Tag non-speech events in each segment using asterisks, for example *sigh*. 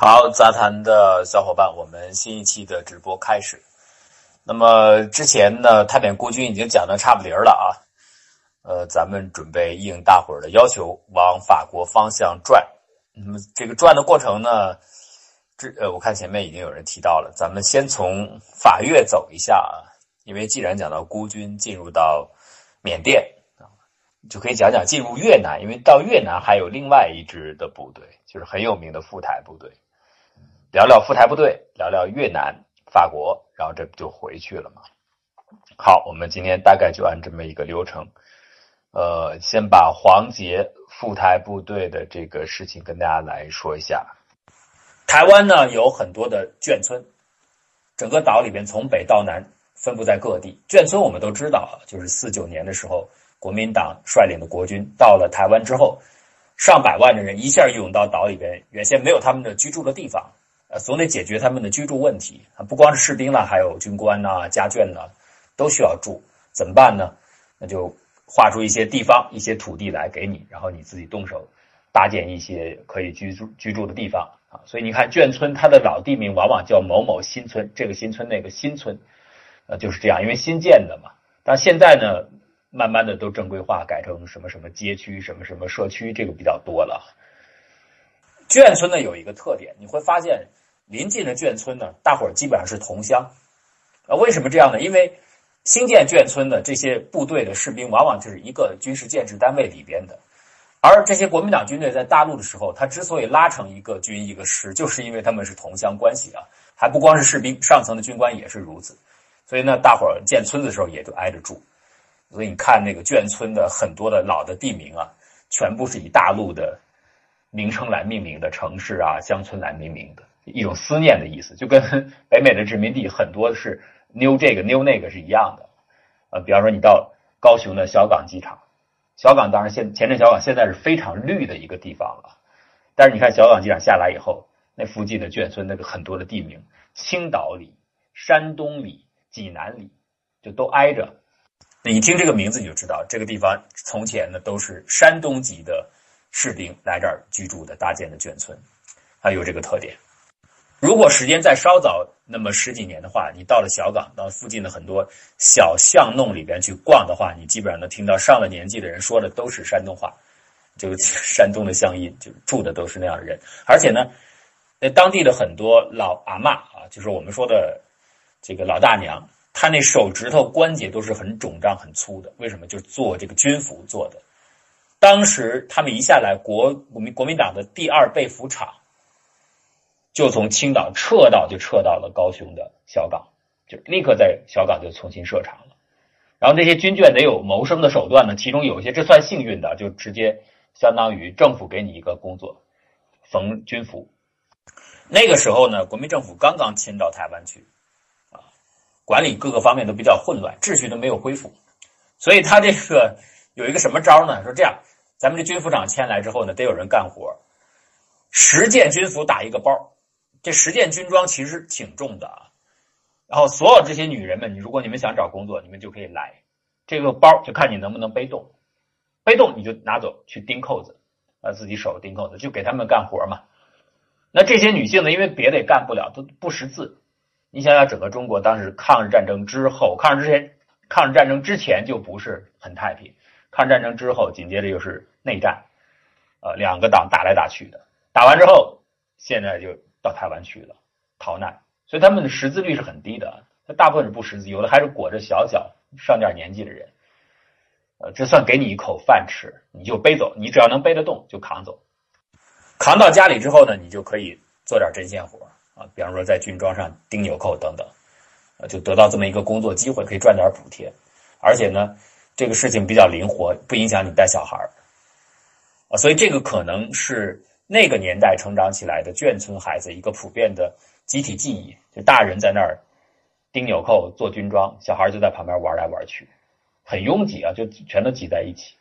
好，杂谈的小伙伴，我们新一期的直播开始。那么之前呢，太扁孤军已经讲的差不离了啊。呃，咱们准备应大伙儿的要求，往法国方向转。那么这个转的过程呢，这呃，我看前面已经有人提到了，咱们先从法越走一下啊。因为既然讲到孤军进入到缅甸啊，就可以讲讲进入越南，因为到越南还有另外一支的部队，就是很有名的赴台部队。聊聊赴台部队，聊聊越南、法国，然后这不就回去了吗？好，我们今天大概就按这么一个流程，呃，先把黄杰赴台部队的这个事情跟大家来说一下。台湾呢有很多的眷村，整个岛里边从北到南分布在各地。眷村我们都知道啊，就是四九年的时候，国民党率领的国军到了台湾之后，上百万的人一下涌到岛里边，原先没有他们的居住的地方。呃，总得解决他们的居住问题啊，不光是士兵了，还有军官呐、家眷呐，都需要住，怎么办呢？那就划出一些地方、一些土地来给你，然后你自己动手搭建一些可以居住居住的地方啊。所以你看，眷村它的老地名往往叫某某新村，这个新村那个新村，呃，就是这样，因为新建的嘛。但现在呢，慢慢的都正规化，改成什么什么街区、什么什么社区，这个比较多了。眷村呢有一个特点，你会发现。临近的眷村呢，大伙儿基本上是同乡，啊，为什么这样呢？因为新建眷村的这些部队的士兵，往往就是一个军事建制单位里边的，而这些国民党军队在大陆的时候，他之所以拉成一个军一个师，就是因为他们是同乡关系啊，还不光是士兵，上层的军官也是如此，所以呢，大伙儿建村的时候也就挨着住，所以你看那个眷村的很多的老的地名啊，全部是以大陆的名称来命名的城市啊、乡村来命名的。一种思念的意思，就跟 *laughs* 北美的殖民地很多是 new 这个 new 那个是一样的。呃，比方说你到高雄的小港机场，小港当然现前镇小港现在是非常绿的一个地方了，但是你看小港机场下来以后，那附近的眷村那个很多的地名，青岛里、山东里、济南里，就都挨着。你听这个名字你就知道，这个地方从前呢都是山东籍的士兵来这儿居住的搭建的眷村，它有这个特点。如果时间再稍早那么十几年的话，你到了小港，到附近的很多小巷弄里边去逛的话，你基本上能听到上了年纪的人说的都是山东话，就 *laughs* 山东的乡音，就住的都是那样的人。而且呢，那当地的很多老阿嬷啊，就是我们说的这个老大娘，她那手指头关节都是很肿胀、很粗的。为什么？就做这个军服做的。当时他们一下来，国国民国民党的第二被服厂。就从青岛撤到，就撤到了高雄的小港，就立刻在小港就重新设厂了。然后这些军眷得有谋生的手段呢，其中有一些这算幸运的，就直接相当于政府给你一个工作，缝军服。那个时候呢，国民政府刚刚迁到台湾去，啊，管理各个方面都比较混乱，秩序都没有恢复，所以他这个有一个什么招呢？说这样，咱们这军服厂迁来之后呢，得有人干活，十件军服打一个包。这十件军装其实挺重的啊，然后所有这些女人们，你如果你们想找工作，你们就可以来，这个包就看你能不能背动，背动你就拿走去钉扣子，啊自己手钉扣子，就给他们干活嘛。那这些女性呢，因为别的也干不了，都不识字。你想想，整个中国当时抗日战争之后，抗日之前，抗日战争之前就不是很太平，抗日战争之后紧接着又是内战，呃两个党打来打去的，打完之后现在就。到台湾去了，逃难，所以他们的识字率是很低的。他大部分是不识字，有的还是裹着小脚上点年纪的人。呃，这算给你一口饭吃，你就背走，你只要能背得动就扛走。扛到家里之后呢，你就可以做点针线活啊，比方说在军装上钉纽扣等等，呃，就得到这么一个工作机会，可以赚点补贴。而且呢，这个事情比较灵活，不影响你带小孩啊，所以这个可能是。那个年代成长起来的眷村孩子，一个普遍的集体记忆，就大人在那儿钉纽扣、做军装，小孩就在旁边玩来玩去，很拥挤啊，就全都挤在一起。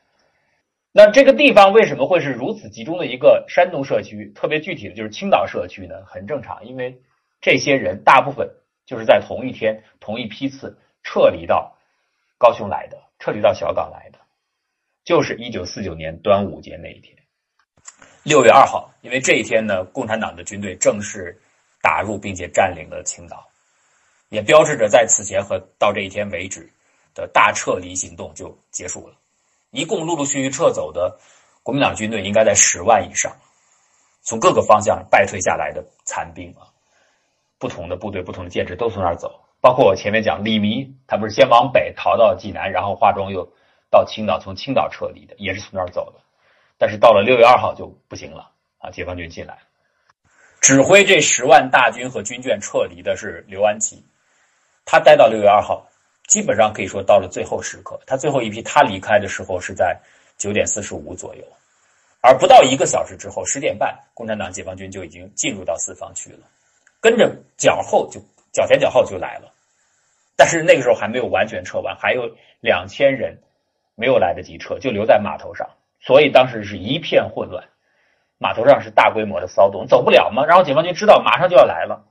那这个地方为什么会是如此集中的一个山东社区？特别具体的就是青岛社区呢？很正常，因为这些人大部分就是在同一天、同一批次撤离到高雄来的，撤离到小港来的，就是一九四九年端午节那一天。六月二号，因为这一天呢，共产党的军队正式打入并且占领了青岛，也标志着在此前和到这一天为止的大撤离行动就结束了。一共陆陆续续撤走的国民党军队应该在十万以上，从各个方向败退下来的残兵啊，不同的部队、不同的建制都从那儿走。包括我前面讲李弥，他不是先往北逃到济南，然后华中又到青岛，从青岛撤离的，也是从那儿走的。但是到了六月二号就不行了啊！解放军进来，指挥这十万大军和军眷撤离的是刘安琪，他待到六月二号，基本上可以说到了最后时刻。他最后一批他离开的时候是在九点四十五左右，而不到一个小时之后，十点半，共产党解放军就已经进入到四方区了，跟着脚后就。脚前脚后就来了，但是那个时候还没有完全撤完，还有两千人没有来得及撤，就留在码头上，所以当时是一片混乱，码头上是大规模的骚动，走不了嘛。然后解放军知道马上就要来了，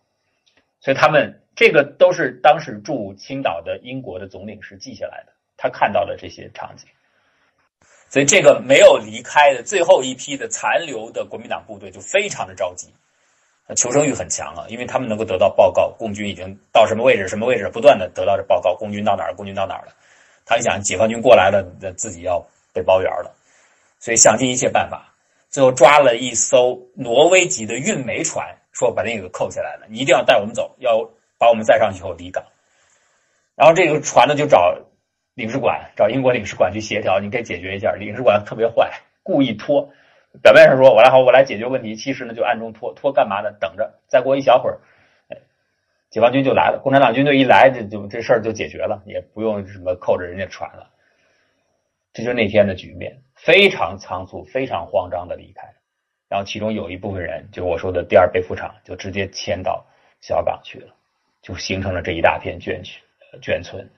所以他们这个都是当时驻青岛的英国的总领事记下来的，他看到了这些场景，所以这个没有离开的最后一批的残留的国民党部队就非常的着急。求生欲很强啊，因为他们能够得到报告，共军已经到什么位置，什么位置，不断的得到这报告，共军到哪儿，共军到哪儿了。他一想，解放军过来了，那自己要被包圆了，所以想尽一切办法，最后抓了一艘挪威籍的运煤船，说把那个扣下来了，你一定要带我们走，要把我们载上以后离港。然后这个船呢，就找领事馆，找英国领事馆去协调，你可以解决一下。领事馆特别坏，故意拖。表面上说我来好，我来解决问题，其实呢就暗中拖拖干嘛呢？等着，再过一小会儿，解放军就来了。共产党军队一来，这就这事儿就解决了，也不用什么扣着人家船了。这就是那天的局面，非常仓促，非常慌张的离开。然后其中有一部分人，就是我说的第二被服厂，就直接迁到小港去了，就形成了这一大片眷区、眷村。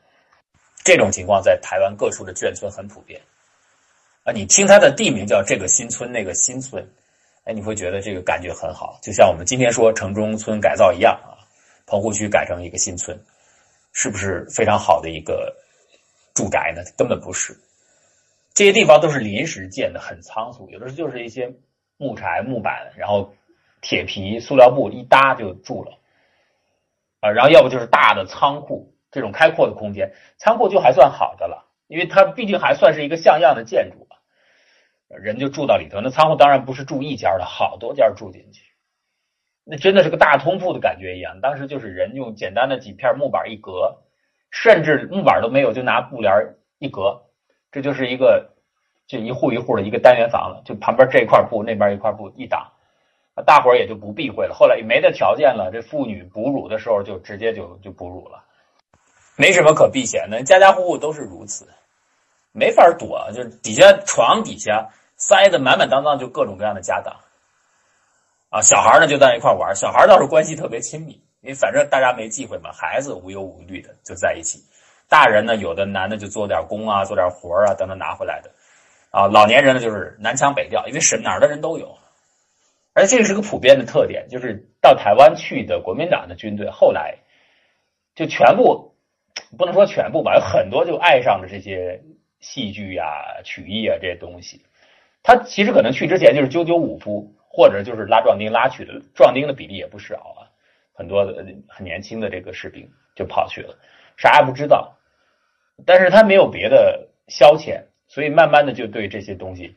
这种情况在台湾各处的眷村很普遍。你听它的地名叫这个新村那个新村，哎，你会觉得这个感觉很好，就像我们今天说城中村改造一样啊，棚户区改成一个新村，是不是非常好的一个住宅呢？根本不是，这些地方都是临时建的，很仓促，有的时候就是一些木柴、木板，然后铁皮、塑料布一搭就住了，啊，然后要不就是大的仓库，这种开阔的空间，仓库就还算好的了，因为它毕竟还算是一个像样的建筑。人就住到里头，那仓库当然不是住一家的，好多家住进去，那真的是个大通铺的感觉一样。当时就是人用简单的几片木板一隔，甚至木板都没有，就拿布帘一隔，这就是一个就一户一户的一个单元房了。就旁边这块布，那边一块布一挡，大伙儿也就不避讳了。后来也没这条件了，这妇女哺乳的时候就直接就就哺乳了，没什么可避嫌的，家家户户都是如此。没法躲，就是底下床底下塞的满满当当，就各种各样的家当啊。小孩呢就在一块玩，小孩倒是关系特别亲密，因为反正大家没忌讳嘛，孩子无忧无虑的就在一起。大人呢，有的男的就做点工啊，做点活啊，等等拿回来的啊。老年人呢，就是南腔北调，因为是哪儿的人都有，而且这个是个普遍的特点，就是到台湾去的国民党的军队，后来就全部不能说全部吧，有很多就爱上了这些。戏剧呀、曲艺啊这些东西，他其实可能去之前就是九九五夫，或者就是拉壮丁拉去的，壮丁的比例也不少啊，很多的很年轻的这个士兵就跑去了，啥也不知道，但是他没有别的消遣，所以慢慢的就对这些东西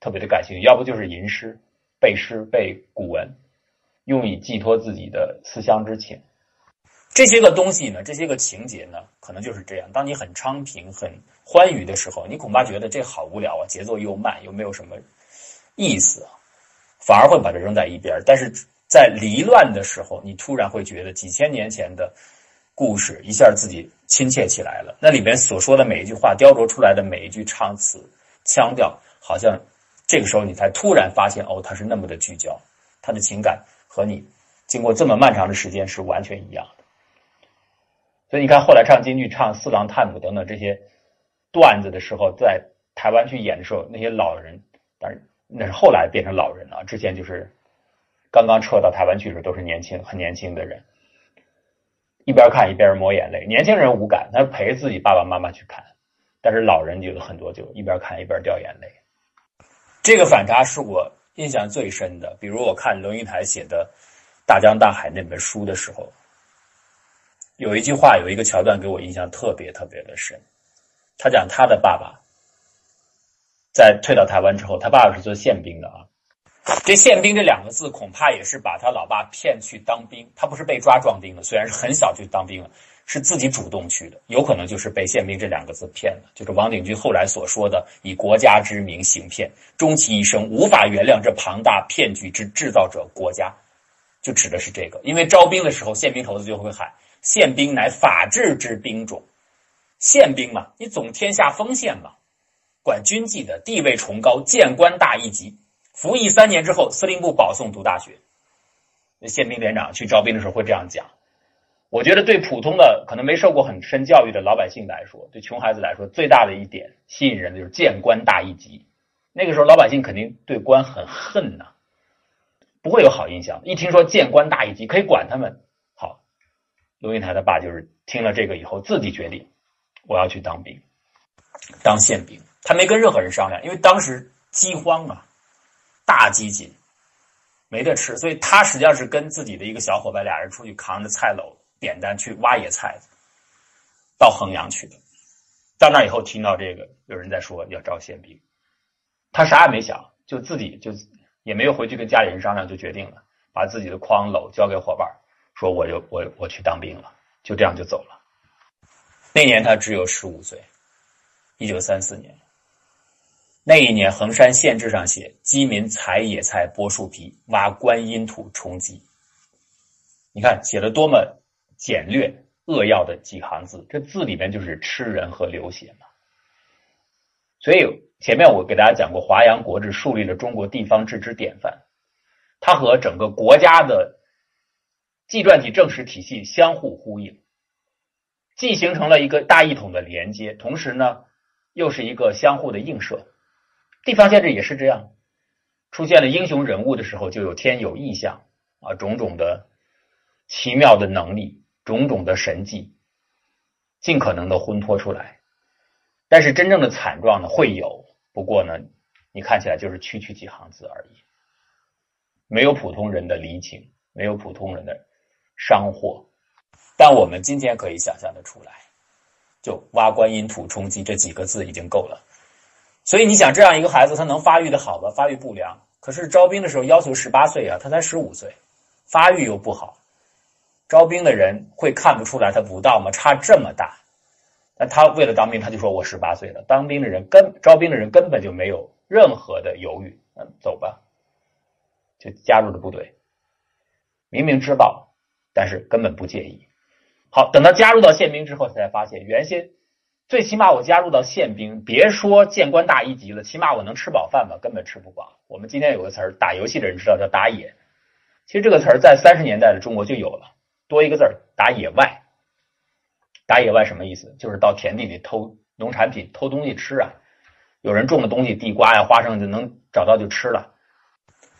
特别的感兴趣，要不就是吟诗、背诗、背古文，用以寄托自己的思乡之情。这些个东西呢，这些个情节呢，可能就是这样。当你很昌平、很欢愉的时候，你恐怕觉得这好无聊啊，节奏又慢，又没有什么意思，反而会把它扔在一边。但是在离乱的时候，你突然会觉得几千年前的故事一下自己亲切起来了。那里面所说的每一句话，雕琢出来的每一句唱词、腔调，好像这个时候你才突然发现，哦，它是那么的聚焦，他的情感和你经过这么漫长的时间是完全一样的。所以你看，后来唱京剧、唱四郎探母等等这些段子的时候，在台湾去演的时候，那些老人，当然那是后来变成老人了。之前就是刚刚撤到台湾去的时候，都是年轻、很年轻的人，一边看一边抹眼泪。年轻人无感，他陪自己爸爸妈妈去看，但是老人就有很多就一边看一边掉眼泪。这个反差是我印象最深的，比如我看龙应台写的《大江大海》那本书的时候，有一句话，有一个桥段给我印象特别特别的深。他讲他的爸爸在退到台湾之后，他爸爸是做宪兵的啊。这宪兵这两个字，恐怕也是把他老爸骗去当兵。他不是被抓壮丁的，虽然是很小就当兵了，是自己主动去的，有可能就是被宪兵这两个字骗了。就是王鼎钧后来所说的“以国家之名行骗，终其一生无法原谅这庞大骗局之制造者国家”，就指的是这个。因为招兵的时候，宪兵头子就会喊：“宪兵乃法治之兵种，宪兵嘛，你总天下封县嘛，管军纪的，地位崇高，谏官大一级。”服役三年之后，司令部保送读大学。那宪兵连长去招兵的时候会这样讲。我觉得对普通的可能没受过很深教育的老百姓来说，对穷孩子来说，最大的一点吸引人的就是见官大一级。那个时候老百姓肯定对官很恨呐，不会有好印象。一听说见官大一级可以管他们，龙应台他爸就是听了这个以后自己决定，我要去当兵，当宪兵。他没跟任何人商量，因为当时饥荒啊。大饥馑，没得吃，所以他实际上是跟自己的一个小伙伴俩人出去扛着菜篓、扁担去挖野菜，到衡阳去的。到那以后听到这个有人在说要招宪兵，他啥也没想，就自己就也没有回去跟家里人商量，就决定了把自己的筐篓交给伙伴，说我就我我去当兵了，就这样就走了。那年他只有十五岁，一九三四年。那一年，衡山县志上写：“饥民采野菜，剥树皮，挖观音土充饥。”你看，写的多么简略扼要的几行字，这字里面就是吃人和流血嘛。所以前面我给大家讲过，《华阳国志》树立了中国地方志之典范，它和整个国家的纪传体正史体系相互呼应，既形成了一个大一统的连接，同时呢，又是一个相互的映射。地方县志也是这样，出现了英雄人物的时候，就有天有异象啊，种种的奇妙的能力，种种的神迹，尽可能的烘托出来。但是真正的惨状呢，会有，不过呢，你看起来就是区区几行字而已，没有普通人的离情，没有普通人的伤祸。但我们今天可以想象的出来，就挖观音土充饥这几个字已经够了。所以你想，这样一个孩子，他能发育的好吗？发育不良。可是招兵的时候要求十八岁啊，他才十五岁，发育又不好，招兵的人会看不出来他不到吗？差这么大，但他为了当兵，他就说我十八岁了。当兵的人根招兵的人根本就没有任何的犹豫，嗯，走吧，就加入了部队。明明知道，但是根本不介意。好，等他加入到宪兵之后，才发现原先。最起码我加入到宪兵，别说见官大一级了，起码我能吃饱饭吧？根本吃不饱。我们今天有个词儿，打游戏的人知道叫打野。其实这个词儿在三十年代的中国就有了，多一个字儿打野外。打野外什么意思？就是到田地里偷农产品、偷东西吃啊。有人种的东西，地瓜呀、花生就能找到就吃了。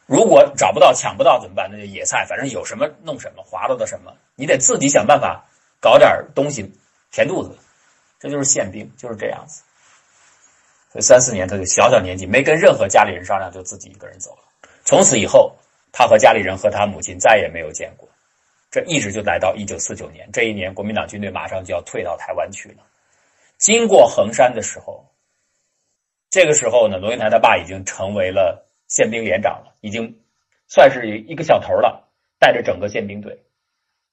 如果找不到、抢不到怎么办？那就野菜，反正有什么弄什么，划到的什么，你得自己想办法搞点东西填肚子。这就是宪兵，就是这样子。所以三四年，他就小小年纪，没跟任何家里人商量，就自己一个人走了。从此以后，他和家里人和他母亲再也没有见过。这一直就来到一九四九年，这一年国民党军队马上就要退到台湾去了。经过衡山的时候，这个时候呢，罗云台他爸已经成为了宪兵连长了，已经算是一个小头了，带着整个宪兵队。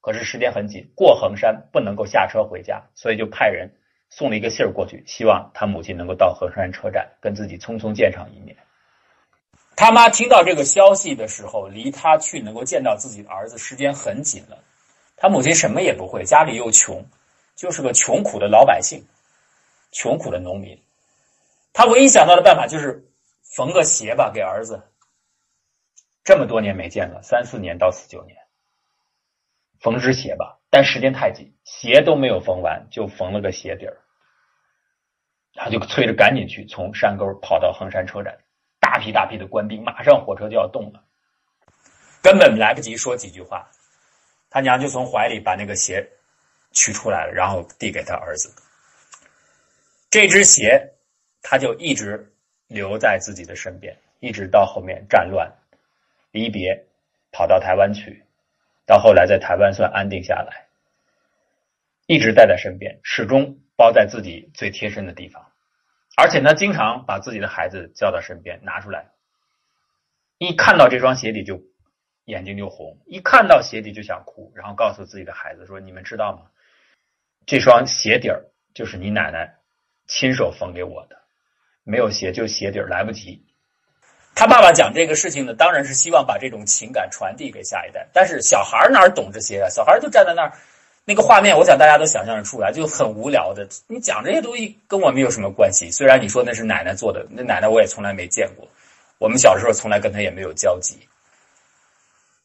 可是时间很紧，过衡山不能够下车回家，所以就派人。送了一个信儿过去，希望他母亲能够到衡山车站跟自己匆匆见上一面。他妈听到这个消息的时候，离他去能够见到自己的儿子时间很紧了。他母亲什么也不会，家里又穷，就是个穷苦的老百姓，穷苦的农民。他唯一想到的办法就是缝个鞋吧，给儿子。这么多年没见了，三四年到四九年，缝只鞋吧。但时间太紧，鞋都没有缝完，就缝了个鞋底儿。他就催着赶紧去，从山沟跑到衡山车站，大批大批的官兵，马上火车就要动了，根本来不及说几句话，他娘就从怀里把那个鞋取出来了，然后递给他儿子。这只鞋，他就一直留在自己的身边，一直到后面战乱、离别，跑到台湾去，到后来在台湾算安定下来，一直带在身边，始终包在自己最贴身的地方，而且呢经常把自己的孩子叫到身边，拿出来，一看到这双鞋底就眼睛就红，一看到鞋底就想哭，然后告诉自己的孩子说：“你们知道吗？这双鞋底儿就是你奶奶亲手缝给我的。”没有鞋就鞋底儿来不及。他爸爸讲这个事情呢，当然是希望把这种情感传递给下一代。但是小孩哪懂这些啊？小孩就站在那儿，那个画面，我想大家都想象得出来，就很无聊的。你讲这些东西跟我们有什么关系？虽然你说那是奶奶做的，那奶奶我也从来没见过。我们小时候从来跟他也没有交集，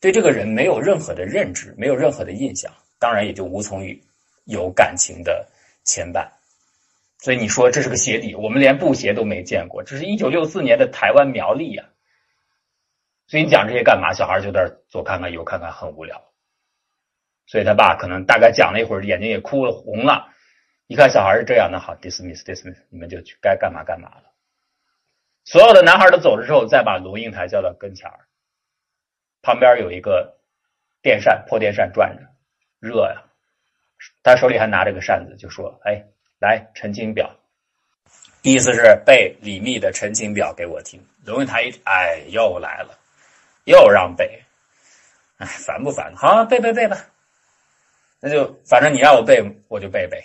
对这个人没有任何的认知，没有任何的印象，当然也就无从于有感情的牵绊。所以你说这是个鞋底，我们连布鞋都没见过。这是一九六四年的台湾苗栗呀。所以你讲这些干嘛？小孩就在左看看右看看，很无聊。所以他爸可能大概讲了一会儿，眼睛也哭了红了。一看小孩是这样的，好，dismiss，dismiss，你们就去该干嘛干嘛了。所有的男孩都走了之后，再把龙应台叫到跟前儿，旁边有一个电扇，破电扇转着，热呀。他手里还拿着个扇子，就说：“哎。”来陈情表，意思是背李密的陈情表给我听。龙应台一哎，又来了，又让背，哎，烦不烦？好，背背背吧。那就反正你让我背，我就背背。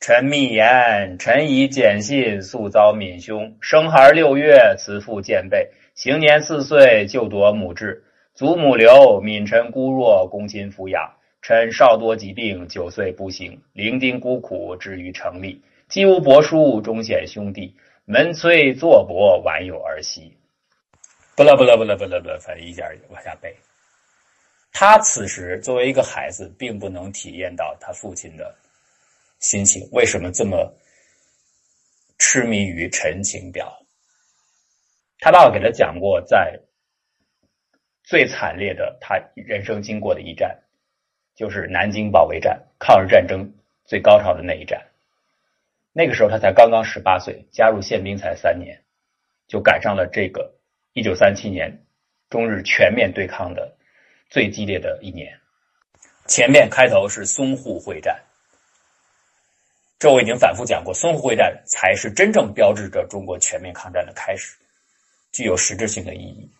臣密言：臣以简信，素遭闵兄生孩六月，慈父见背，行年四岁，就夺母志。祖母留，闵臣孤弱，公亲抚养。臣少多疾病，九岁不行，伶仃孤苦，至于成立。既无伯叔，终显兄弟。门催坐伯，晚有儿媳。不了不了不了不了不了，反正一点往下背。他此时作为一个孩子，并不能体验到他父亲的心情。为什么这么痴迷于陈情表？他爸爸给他讲过，在最惨烈的他人生经过的一战。就是南京保卫战，抗日战争最高潮的那一战。那个时候他才刚刚十八岁，加入宪兵才三年，就赶上了这个一九三七年中日全面对抗的最激烈的一年。前面开头是淞沪会战，这我已经反复讲过，淞沪会战才是真正标志着中国全面抗战的开始，具有实质性的意义。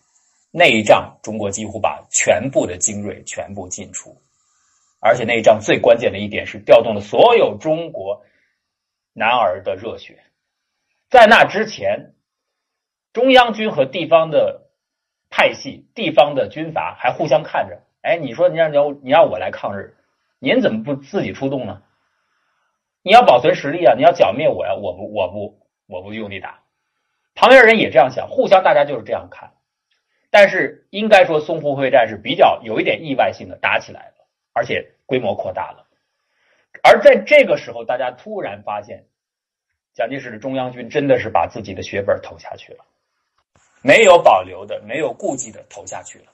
那一仗，中国几乎把全部的精锐全部进出。而且那一仗最关键的一点是调动了所有中国男儿的热血。在那之前，中央军和地方的派系、地方的军阀还互相看着。哎，你说你让你让我来抗日，您怎么不自己出动呢？你要保存实力啊！你要剿灭我呀！我不我不我不用力打。旁边人也这样想，互相大家就是这样看。但是应该说淞沪会战是比较有一点意外性的打起来了。而且规模扩大了，而在这个时候，大家突然发现，蒋介石的中央军真的是把自己的血本投下去了，没有保留的，没有顾忌的投下去了。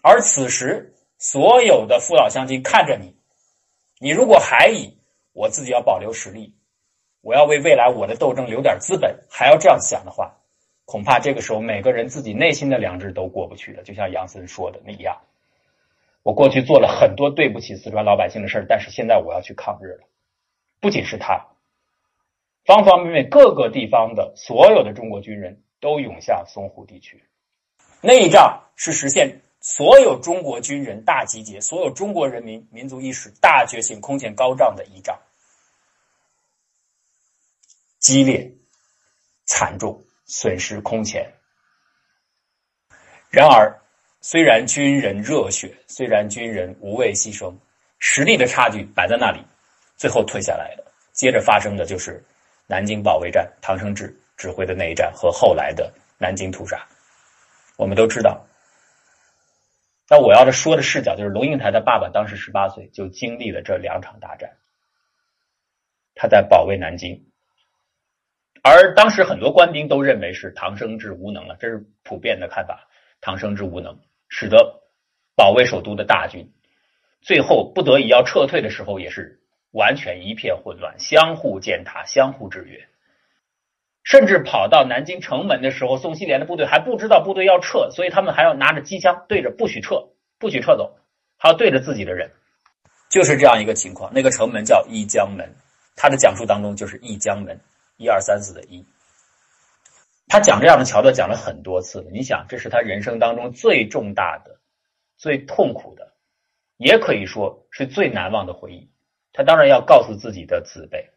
而此时，所有的父老乡亲看着你，你如果还以我自己要保留实力，我要为未来我的斗争留点资本，还要这样想的话，恐怕这个时候每个人自己内心的良知都过不去了。就像杨森说的那样。我过去做了很多对不起四川老百姓的事儿，但是现在我要去抗日了。不仅是他，方方面面各个地方的所有的中国军人都涌向淞沪地区。那一仗是实现所有中国军人大集结、所有中国人民民族意识大觉醒、空前高涨的一仗，激烈、惨重、损失空前。然而。虽然军人热血，虽然军人无畏牺牲，实力的差距摆在那里，最后退下来的，接着发生的就是南京保卫战，唐生智指挥的那一战和后来的南京屠杀。我们都知道，那我要的说的视角就是龙应台的爸爸当时十八岁就经历了这两场大战，他在保卫南京，而当时很多官兵都认为是唐生智无能了，这是普遍的看法，唐生智无能。使得保卫首都的大军最后不得已要撤退的时候，也是完全一片混乱，相互践踏，相互制约。甚至跑到南京城门的时候，宋希濂的部队还不知道部队要撤，所以他们还要拿着机枪对着，不许撤，不许撤走，还要对着自己的人，就是这样一个情况。那个城门叫一江门，他的讲述当中就是一江门，一二三四的一。他讲这样的桥段讲了很多次，你想，这是他人生当中最重大的、最痛苦的，也可以说是最难忘的回忆。他当然要告诉自己的子辈。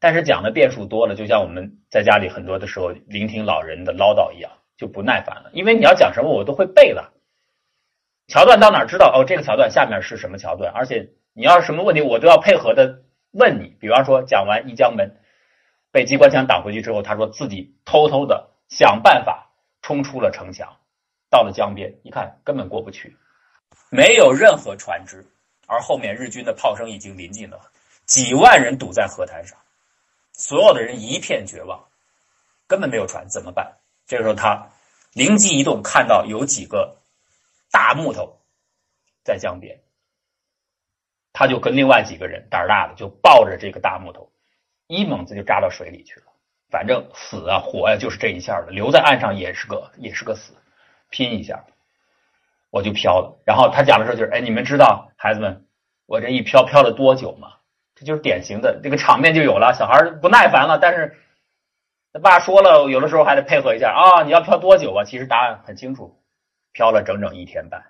但是讲的变数多了，就像我们在家里很多的时候聆听老人的唠叨一样，就不耐烦了。因为你要讲什么，我都会背了。桥段到哪知道？哦，这个桥段下面是什么桥段？而且你要什么问题，我都要配合的问你。比方说，讲完一江门被机关枪挡回去之后，他说自己偷偷的想办法冲出了城墙，到了江边，一看根本过不去，没有任何船只，而后面日军的炮声已经临近了，几万人堵在河滩上。所有的人一片绝望，根本没有船，怎么办？这个时候他灵机一动，看到有几个大木头在江边，他就跟另外几个人胆儿大的就抱着这个大木头，一猛子就扎到水里去了。反正死啊活呀，就是这一下了，留在岸上也是个也是个死，拼一下，我就漂了。然后他讲的时候就是，哎，你们知道孩子们，我这一漂漂了多久吗？这就是典型的这个场面就有了，小孩不耐烦了，但是他爸说了，有的时候还得配合一下啊。你要漂多久啊？其实答案很清楚，漂了整整一天半，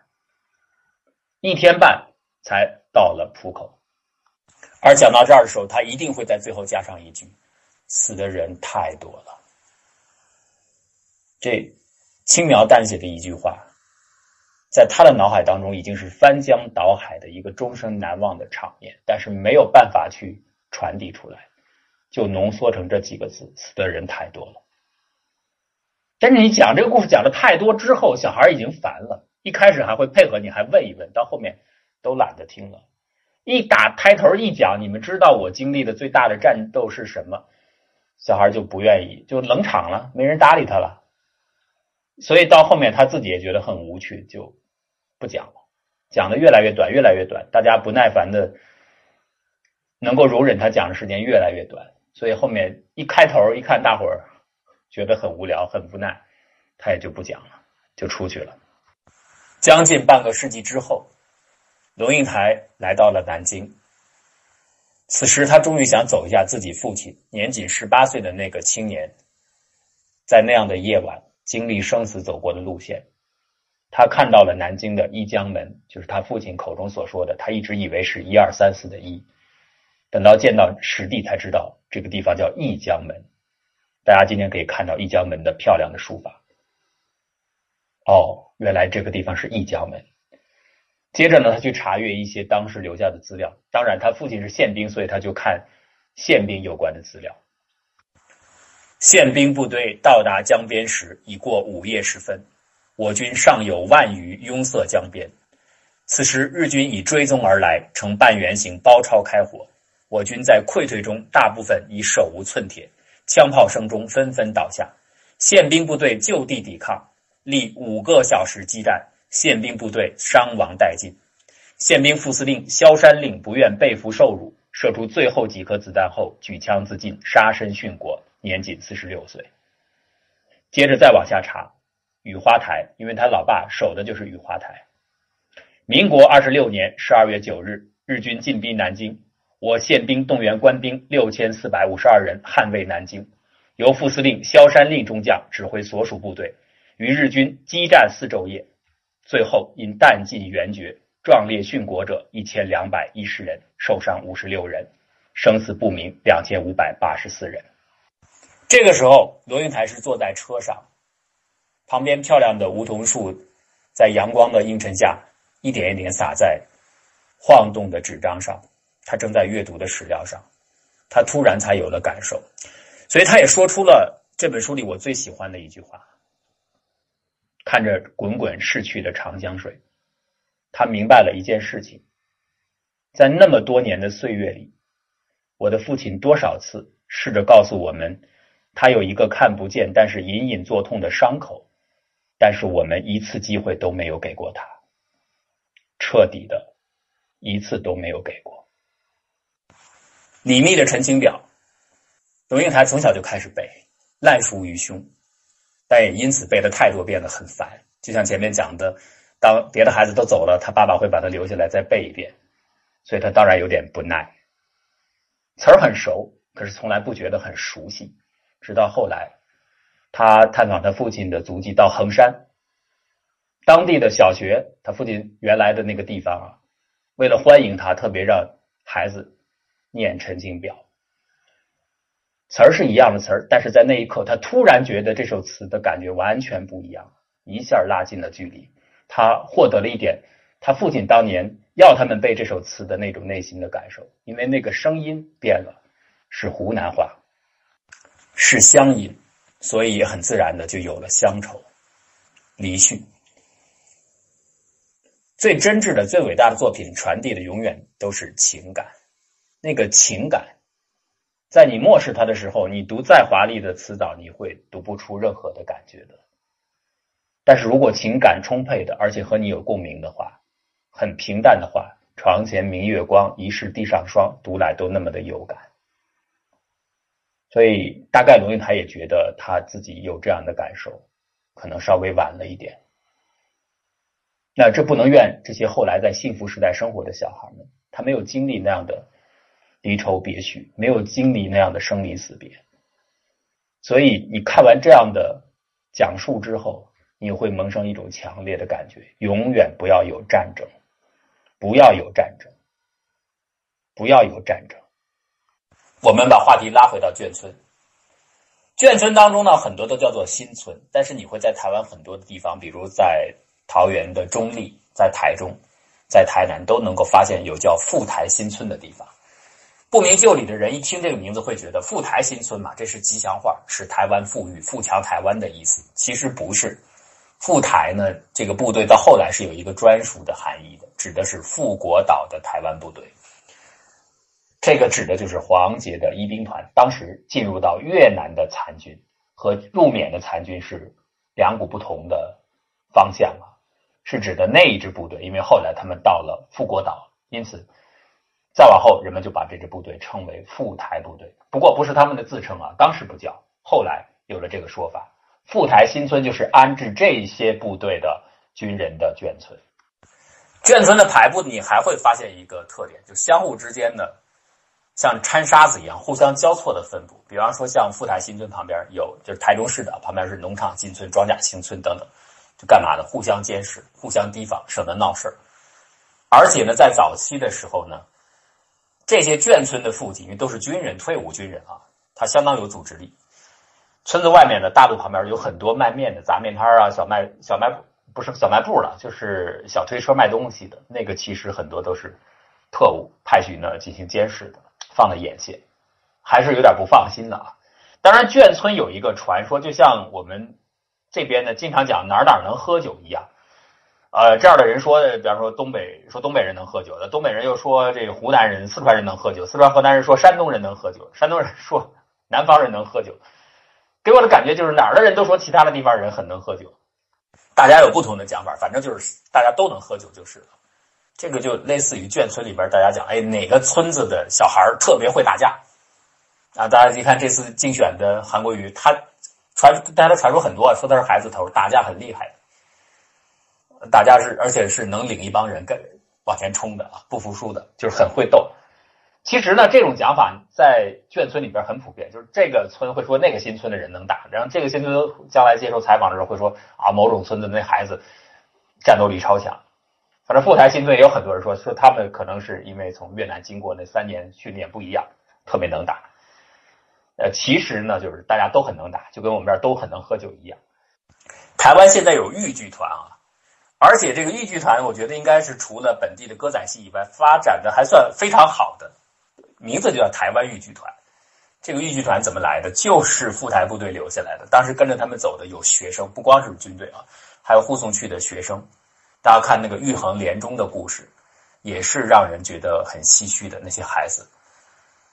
一天半才到了浦口。而讲到这儿的时候，他一定会在最后加上一句：“死的人太多了。”这轻描淡写的一句话。在他的脑海当中，已经是翻江倒海的一个终生难忘的场面，但是没有办法去传递出来，就浓缩成这几个字：死的人太多了。但是你讲这个故事讲的太多之后，小孩已经烦了。一开始还会配合你，还问一问，到后面都懒得听了。一打开头一讲，你们知道我经历的最大的战斗是什么？小孩就不愿意，就冷场了，没人搭理他了。所以到后面他自己也觉得很无趣，就。不讲了，讲的越来越短，越来越短，大家不耐烦的，能够容忍他讲的时间越来越短，所以后面一开头一看，大伙儿觉得很无聊，很无奈，他也就不讲了，就出去了。将近半个世纪之后，龙应台来到了南京，此时他终于想走一下自己父亲年仅十八岁的那个青年，在那样的夜晚经历生死走过的路线。他看到了南京的一江门，就是他父亲口中所说的。他一直以为是一二三四的一，等到见到实地才知道这个地方叫一江门。大家今天可以看到一江门的漂亮的书法。哦，原来这个地方是一江门。接着呢，他去查阅一些当时留下的资料。当然，他父亲是宪兵，所以他就看宪兵有关的资料。宪兵部队到达江边时，已过午夜时分。我军尚有万余拥塞江边，此时日军已追踪而来，呈半圆形包抄开火。我军在溃退中，大部分已手无寸铁，枪炮声中纷纷倒下。宪兵部队就地抵抗，历五个小时激战，宪兵部队伤亡殆尽。宪兵副司令萧山令不愿被俘受辱，射出最后几颗子弹后举枪自尽，杀身殉国，年仅四十六岁。接着再往下查。雨花台，因为他老爸守的就是雨花台。民国二十六年十二月九日，日军进逼南京，我宪兵动员官兵六千四百五十二人捍卫南京，由副司令萧山令中将指挥所属部队，与日军激战四昼夜，最后因弹尽援绝，壮烈殉国者一千两百一十人，受伤五十六人，生死不明两千五百八十四人。这个时候，罗云台是坐在车上。旁边漂亮的梧桐树，在阳光的映衬下，一点一点洒在晃动的纸张上。他正在阅读的史料上，他突然才有了感受，所以他也说出了这本书里我最喜欢的一句话：看着滚滚逝去的长江水，他明白了一件事情，在那么多年的岁月里，我的父亲多少次试着告诉我们，他有一个看不见但是隐隐作痛的伤口。但是我们一次机会都没有给过他，彻底的，一次都没有给过。李密的《陈情表》，龙应台从小就开始背，烂熟于胸，但也因此背的太多遍了，很烦。就像前面讲的，当别的孩子都走了，他爸爸会把他留下来再背一遍，所以他当然有点不耐。词儿很熟，可是从来不觉得很熟悉。直到后来，他探访他父亲的足迹到衡山，当地的小学，他父亲原来的那个地方啊，为了欢迎他，特别让孩子念《陈情表》，词儿是一样的词儿，但是在那一刻，他突然觉得这首词的感觉完全不一样。一下拉近了距离，他获得了一点他父亲当年要他们背这首词的那种内心的感受，因为那个声音变了，是湖南话，是乡音，所以很自然的就有了乡愁、离去。最真挚的、最伟大的作品，传递的永远都是情感。那个情感，在你漠视它的时候，你读再华丽的词藻，你会读不出任何的感觉的。但是如果情感充沛的，而且和你有共鸣的话，很平淡的话，床前明月光，疑是地上霜，读来都那么的有感。所以大概龙应台也觉得他自己有这样的感受，可能稍微晚了一点。那这不能怨这些后来在幸福时代生活的小孩们，他没有经历那样的离愁别绪，没有经历那样的生离死别。所以你看完这样的讲述之后。你会萌生一种强烈的感觉：永远不要有战争，不要有战争，不要有战争。我们把话题拉回到眷村，眷村当中呢，很多都叫做新村，但是你会在台湾很多的地方，比如在桃园的中立，在台中，在台南，都能够发现有叫富台新村的地方。不明就里的人一听这个名字，会觉得富台新村嘛，这是吉祥话，是台湾富裕、富强台湾的意思。其实不是。富台呢，这个部队到后来是有一个专属的含义的，指的是富国岛的台湾部队。这个指的就是黄杰的一兵团，当时进入到越南的残军和入缅的残军是两股不同的方向啊，是指的那一支部队，因为后来他们到了富国岛，因此再往后人们就把这支部队称为富台部队。不过不是他们的自称啊，当时不叫，后来有了这个说法。富台新村就是安置这些部队的军人的眷村。眷村的排布，你还会发现一个特点，就相互之间的像掺沙子一样互相交错的分布。比方说，像富台新村旁边有，就是台中市的旁边是农场新村、庄稼新村等等，就干嘛的？互相监视、互相提防，省得闹事。而且呢，在早期的时候呢，这些眷村的父亲因为都是军人、退伍军人啊，他相当有组织力。村子外面的大路旁边有很多卖面的杂面摊啊，小卖小卖部不是小卖部了，就是小推车卖东西的那个，其实很多都是特务派去呢进行监视的，放在眼线，还是有点不放心的啊。当然，眷村有一个传说，就像我们这边呢经常讲哪哪能喝酒一样，呃，这样的人说，比方说东北说东北人能喝酒的，东北人又说这个湖南人、四川人能喝酒，四川河南人说山东人能喝酒，山东人说南方人能喝酒。给我的感觉就是哪儿的人都说其他的地方人很能喝酒，大家有不同的讲法，反正就是大家都能喝酒就是了。这个就类似于眷村里边大家讲，哎，哪个村子的小孩特别会打架啊？大家一看这次竞选的韩国瑜，他传大家都传说很多，说他是孩子头，打架很厉害，大家是而且是能领一帮人跟往前冲的啊，不服输的，就是很会斗。其实呢，这种讲法在眷村里边很普遍，就是这个村会说那个新村的人能打，然后这个新村将来接受采访的时候会说啊，某种村子那孩子战斗力超强。反正富台新村也有很多人说，说他们可能是因为从越南经过那三年训练不一样，特别能打。呃，其实呢，就是大家都很能打，就跟我们这儿都很能喝酒一样。台湾现在有豫剧团啊。而且这个豫剧团，我觉得应该是除了本地的歌仔戏以外，发展的还算非常好的，名字就叫台湾豫剧团。这个豫剧团怎么来的？就是赴台部队留下来的。当时跟着他们走的有学生，不光是军队啊，还有护送去的学生。大家看那个玉衡连中的故事，也是让人觉得很唏嘘的。那些孩子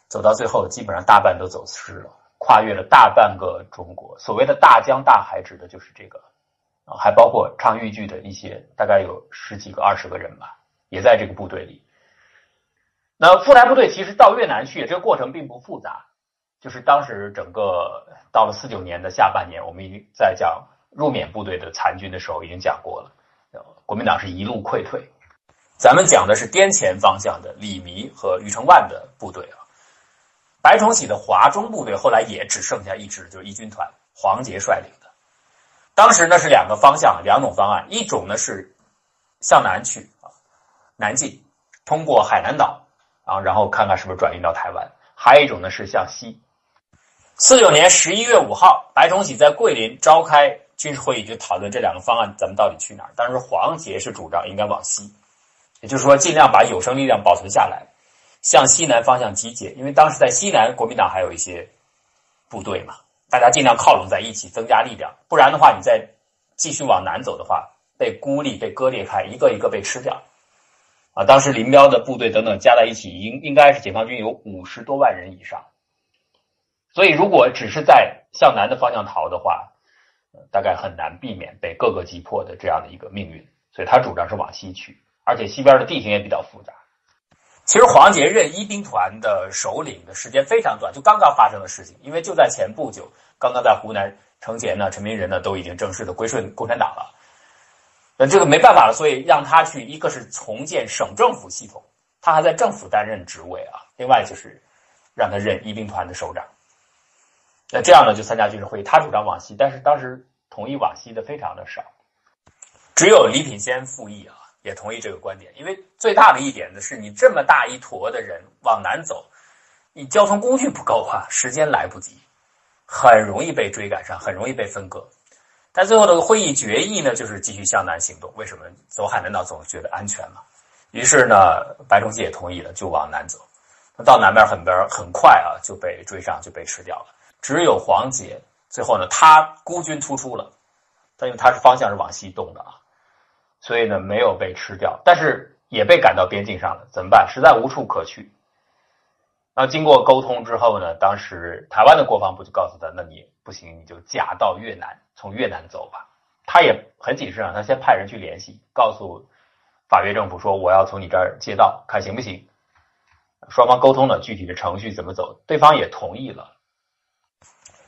走到最后，基本上大半都走失了，跨越了大半个中国。所谓的大江大海，指的就是这个。啊，还包括唱豫剧的一些，大概有十几个、二十个人吧，也在这个部队里。那副台部队其实到越南去，这个过程并不复杂。就是当时整个到了四九年的下半年，我们已经在讲入缅部队的残军的时候已经讲过了，国民党是一路溃退。咱们讲的是滇黔方向的李弥和余承万的部队啊，白崇禧的华中部队后来也只剩下一支，就是一军团，黄杰率领。当时呢是两个方向，两种方案，一种呢是向南去啊，南进，通过海南岛啊，然后看看是不是转运到台湾；还有一种呢是向西。四九年十一月五号，白崇禧在桂林召开军事会议，就讨论这两个方案，咱们到底去哪儿？当时黄杰是主张应该往西。也就是说，尽量把有生力量保存下来，向西南方向集结。因为当时在西南，国民党还有一些部队嘛，大家尽量靠拢在一起，增加力量。不然的话，你再继续往南走的话，被孤立、被割裂开，一个一个被吃掉。啊，当时林彪的部队等等加在一起，应应该是解放军有五十多万人以上。所以，如果只是在向南的方向逃的话，大概很难避免被各个击破的这样的一个命运。所以他主张是往西去。而且西边的地形也比较复杂。其实黄杰任一兵团的首领的时间非常短，就刚刚发生的事情。因为就在前不久，刚刚在湖南程前呢，陈明仁呢都已经正式的归顺共产党了。那这个没办法了，所以让他去，一个是重建省政府系统，他还在政府担任职位啊。另外就是让他任一兵团的首长。那这样呢，就参加军事会议。他主张往西，但是当时同意往西的非常的少，只有李品仙复议啊。也同意这个观点，因为最大的一点呢，是你这么大一坨的人往南走，你交通工具不够啊，时间来不及，很容易被追赶上，很容易被分割。但最后的会议决议呢，就是继续向南行动。为什么走海南岛总觉得安全嘛？于是呢，白崇禧也同意了，就往南走。到南边很边很快啊，就被追上，就被吃掉了。只有黄杰最后呢，他孤军突出了，但因为他是方向是往西动的啊。所以呢，没有被吃掉，但是也被赶到边境上了，怎么办？实在无处可去。那经过沟通之后呢，当时台湾的国防部就告诉他：“那你不行，你就假到越南，从越南走吧。”他也很谨慎啊，他先派人去联系，告诉法越政府说：“我要从你这儿借道，看行不行？”双方沟通了具体的程序怎么走，对方也同意了。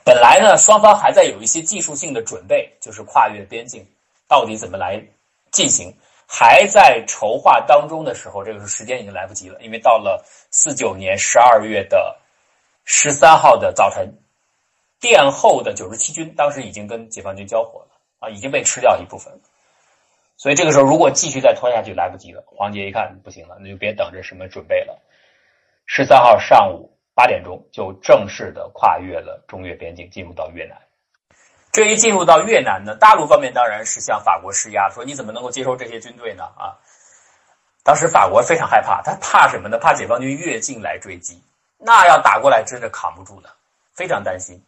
本来呢，双方还在有一些技术性的准备，就是跨越边境到底怎么来。进行还在筹划当中的时候，这个时候时间已经来不及了，因为到了四九年十二月的十三号的早晨，殿后的九十七军当时已经跟解放军交火了啊，已经被吃掉一部分。所以这个时候如果继续再拖下去，来不及了。黄杰一看不行了，那就别等着什么准备了。十三号上午八点钟就正式的跨越了中越边境，进入到越南。这一进入到越南呢，大陆方面当然是向法国施压，说你怎么能够接受这些军队呢？啊，当时法国非常害怕，他怕什么呢？怕解放军越境来追击，那要打过来真的扛不住的，非常担心。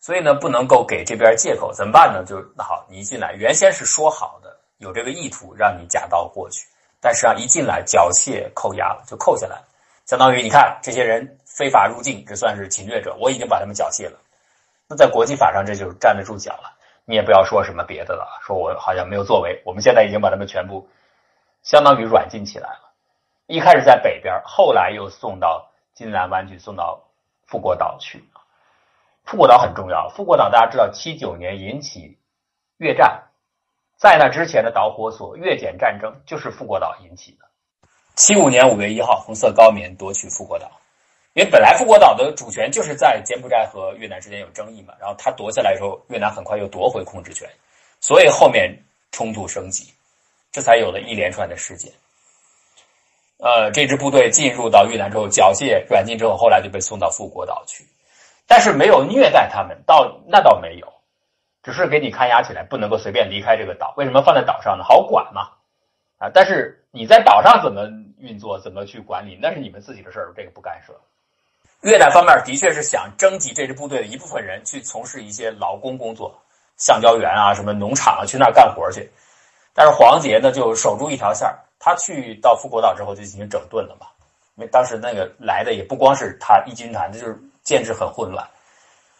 所以呢，不能够给这边借口，怎么办呢？就那好，你一进来，原先是说好的，有这个意图让你假道过去，但是啊，一进来缴械扣押了，就扣下来，相当于你看这些人非法入境，这算是侵略者，我已经把他们缴械了。那在国际法上，这就站得住脚了。你也不要说什么别的了，说我好像没有作为。我们现在已经把他们全部相当于软禁起来了。一开始在北边，后来又送到金兰湾去，送到富国岛去。富国岛很重要，富国岛大家知道，七九年引起越战，在那之前的导火索越柬战争就是富国岛引起的。七五年五月一号，红色高棉夺取富国岛。因为本来富国岛的主权就是在柬埔寨和越南之间有争议嘛，然后他夺下来之后，越南很快又夺回控制权，所以后面冲突升级，这才有了一连串的事件。呃，这支部队进入到越南之后，缴械软禁之后，后来就被送到富国岛去，但是没有虐待他们，倒那倒没有，只是给你看押起来，不能够随便离开这个岛。为什么放在岛上呢？好管嘛，啊，但是你在岛上怎么运作，怎么去管理，那是你们自己的事儿，这个不干涉。越南方面的确是想征集这支部队的一部分人去从事一些劳工工作，橡胶园啊、什么农场啊，去那儿干活去。但是黄杰呢，就守住一条线儿，他去到富国岛之后就进行整顿了嘛。因为当时那个来的也不光是他一军团，就是建制很混乱。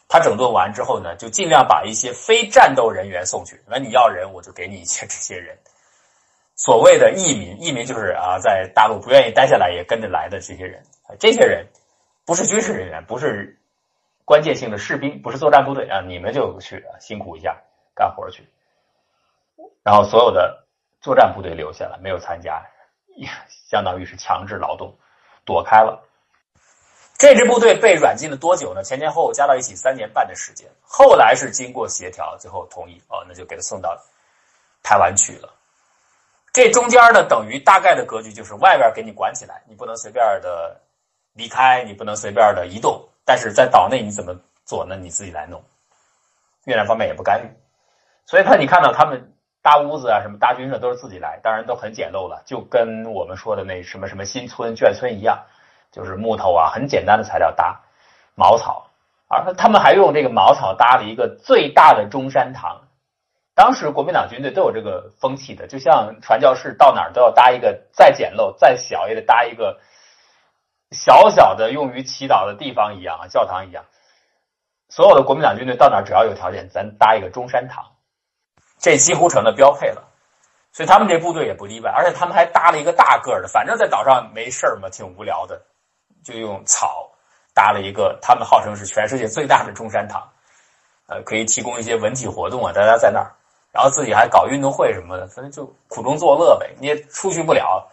他整顿完之后呢，就尽量把一些非战斗人员送去。那你要人，我就给你一些这些人。所谓的义民，义民就是啊，在大陆不愿意待下来也跟着来的这些人，这些人。不是军事人员，不是关键性的士兵，不是作战部队啊，你们就去辛苦一下干活去。然后所有的作战部队留下来，没有参加，相当于是强制劳动，躲开了。这支部队被软禁了多久呢？前前后后加到一起三年半的时间。后来是经过协调，最后同意哦，那就给他送到台湾去了。这中间呢，等于大概的格局就是外边给你管起来，你不能随便的离开，你不能随便的移动。但是在岛内你怎么做呢？你自己来弄。越南方面也不干预，所以他你看到他们搭屋子啊，什么搭军舍都是自己来，当然都很简陋了，就跟我们说的那什么什么新村眷村一样。就是木头啊，很简单的材料搭茅草，而他们还用这个茅草搭了一个最大的中山堂。当时国民党军队都有这个风气的，就像传教士到哪儿都要搭一个再简陋、再小也得搭一个小小的用于祈祷的地方一样啊，教堂一样。所有的国民党军队到哪只要有条件，咱搭一个中山堂，这几乎成了标配了。所以他们这部队也不例外，而且他们还搭了一个大个的，反正在岛上没事儿嘛，挺无聊的。就用草搭了一个，他们号称是全世界最大的中山堂，呃，可以提供一些文体活动啊，大家在那儿，然后自己还搞运动会什么的，反正就苦中作乐呗。你也出去不了，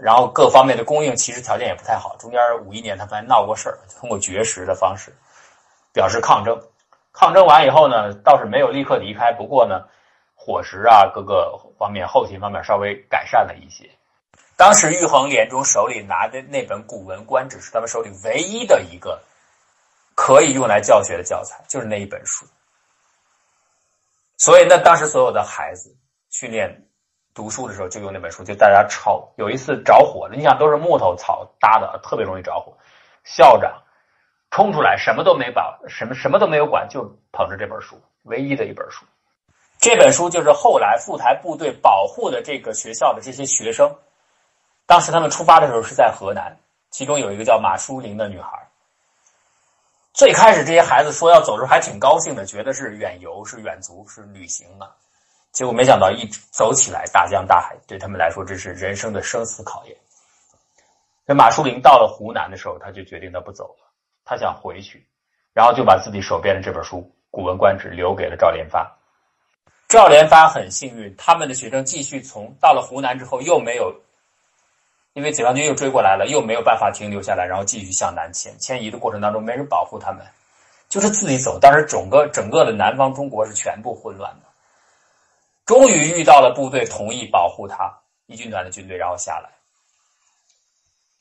然后各方面的供应其实条件也不太好。中间五一年他们还闹过事儿，通过绝食的方式表示抗争。抗争完以后呢，倒是没有立刻离开，不过呢，伙食啊各个方面后勤方面稍微改善了一些。当时玉衡连中手里拿的那本《古文观止》是他们手里唯一的一个可以用来教学的教材，就是那一本书。所以，那当时所有的孩子训练读书的时候，就用那本书，就大家抄。有一次着火了，你想都是木头草搭的，特别容易着火。校长冲出来，什么都没保，什么什么都没有管，就捧着这本书，唯一的一本书。这本书就是后来赴台部队保护的这个学校的这些学生。当时他们出发的时候是在河南，其中有一个叫马淑玲的女孩。最开始这些孩子说要走的时候还挺高兴的，觉得是远游、是远足、是旅行啊。结果没想到一走起来，大江大海对他们来说这是人生的生死考验。那马淑玲到了湖南的时候，他就决定他不走了，他想回去，然后就把自己手边的这本书《古文观止》留给了赵连发。赵连发很幸运，他们的学生继续从到了湖南之后又没有。因为解放军又追过来了，又没有办法停留下来，然后继续向南迁。迁移的过程当中，没人保护他们，就是自己走。当时整个整个的南方中国是全部混乱的。终于遇到了部队同意保护他，一军团的军队，然后下来，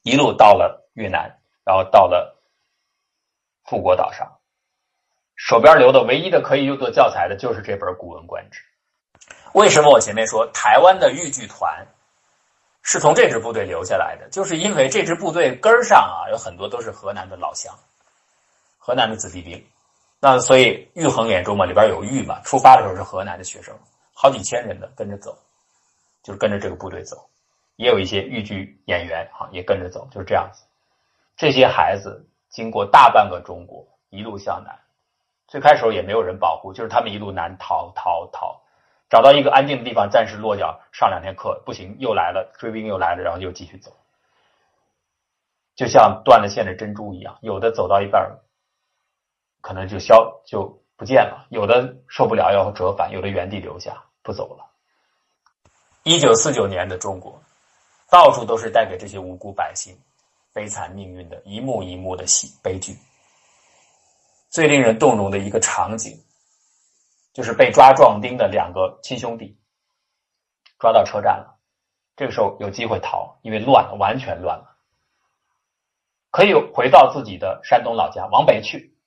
一路到了越南，然后到了富国岛上，手边留的唯一的可以用作教材的就是这本《古文观止》。为什么我前面说台湾的豫剧团？是从这支部队留下来的，就是因为这支部队根上啊，有很多都是河南的老乡，河南的子弟兵。那所以玉衡连中嘛，里边有豫嘛，出发的时候是河南的学生，好几千人的跟着走，就是跟着这个部队走，也有一些豫剧演员啊也跟着走，就是这样子。这些孩子经过大半个中国，一路向南，最开始也没有人保护，就是他们一路南逃逃逃。找到一个安静的地方，暂时落脚，上两天课不行，又来了追兵，又来了，然后又继续走，就像断了线的珍珠一样，有的走到一半可能就消就不见了，有的受不了要折返，有的原地留下不走了。一九四九年的中国，到处都是带给这些无辜百姓悲惨命运的一幕一幕的喜悲剧，最令人动容的一个场景。就是被抓壮丁的两个亲兄弟，抓到车站了。这个时候有机会逃，因为乱了，完全乱了。可以回到自己的山东老家，往北去，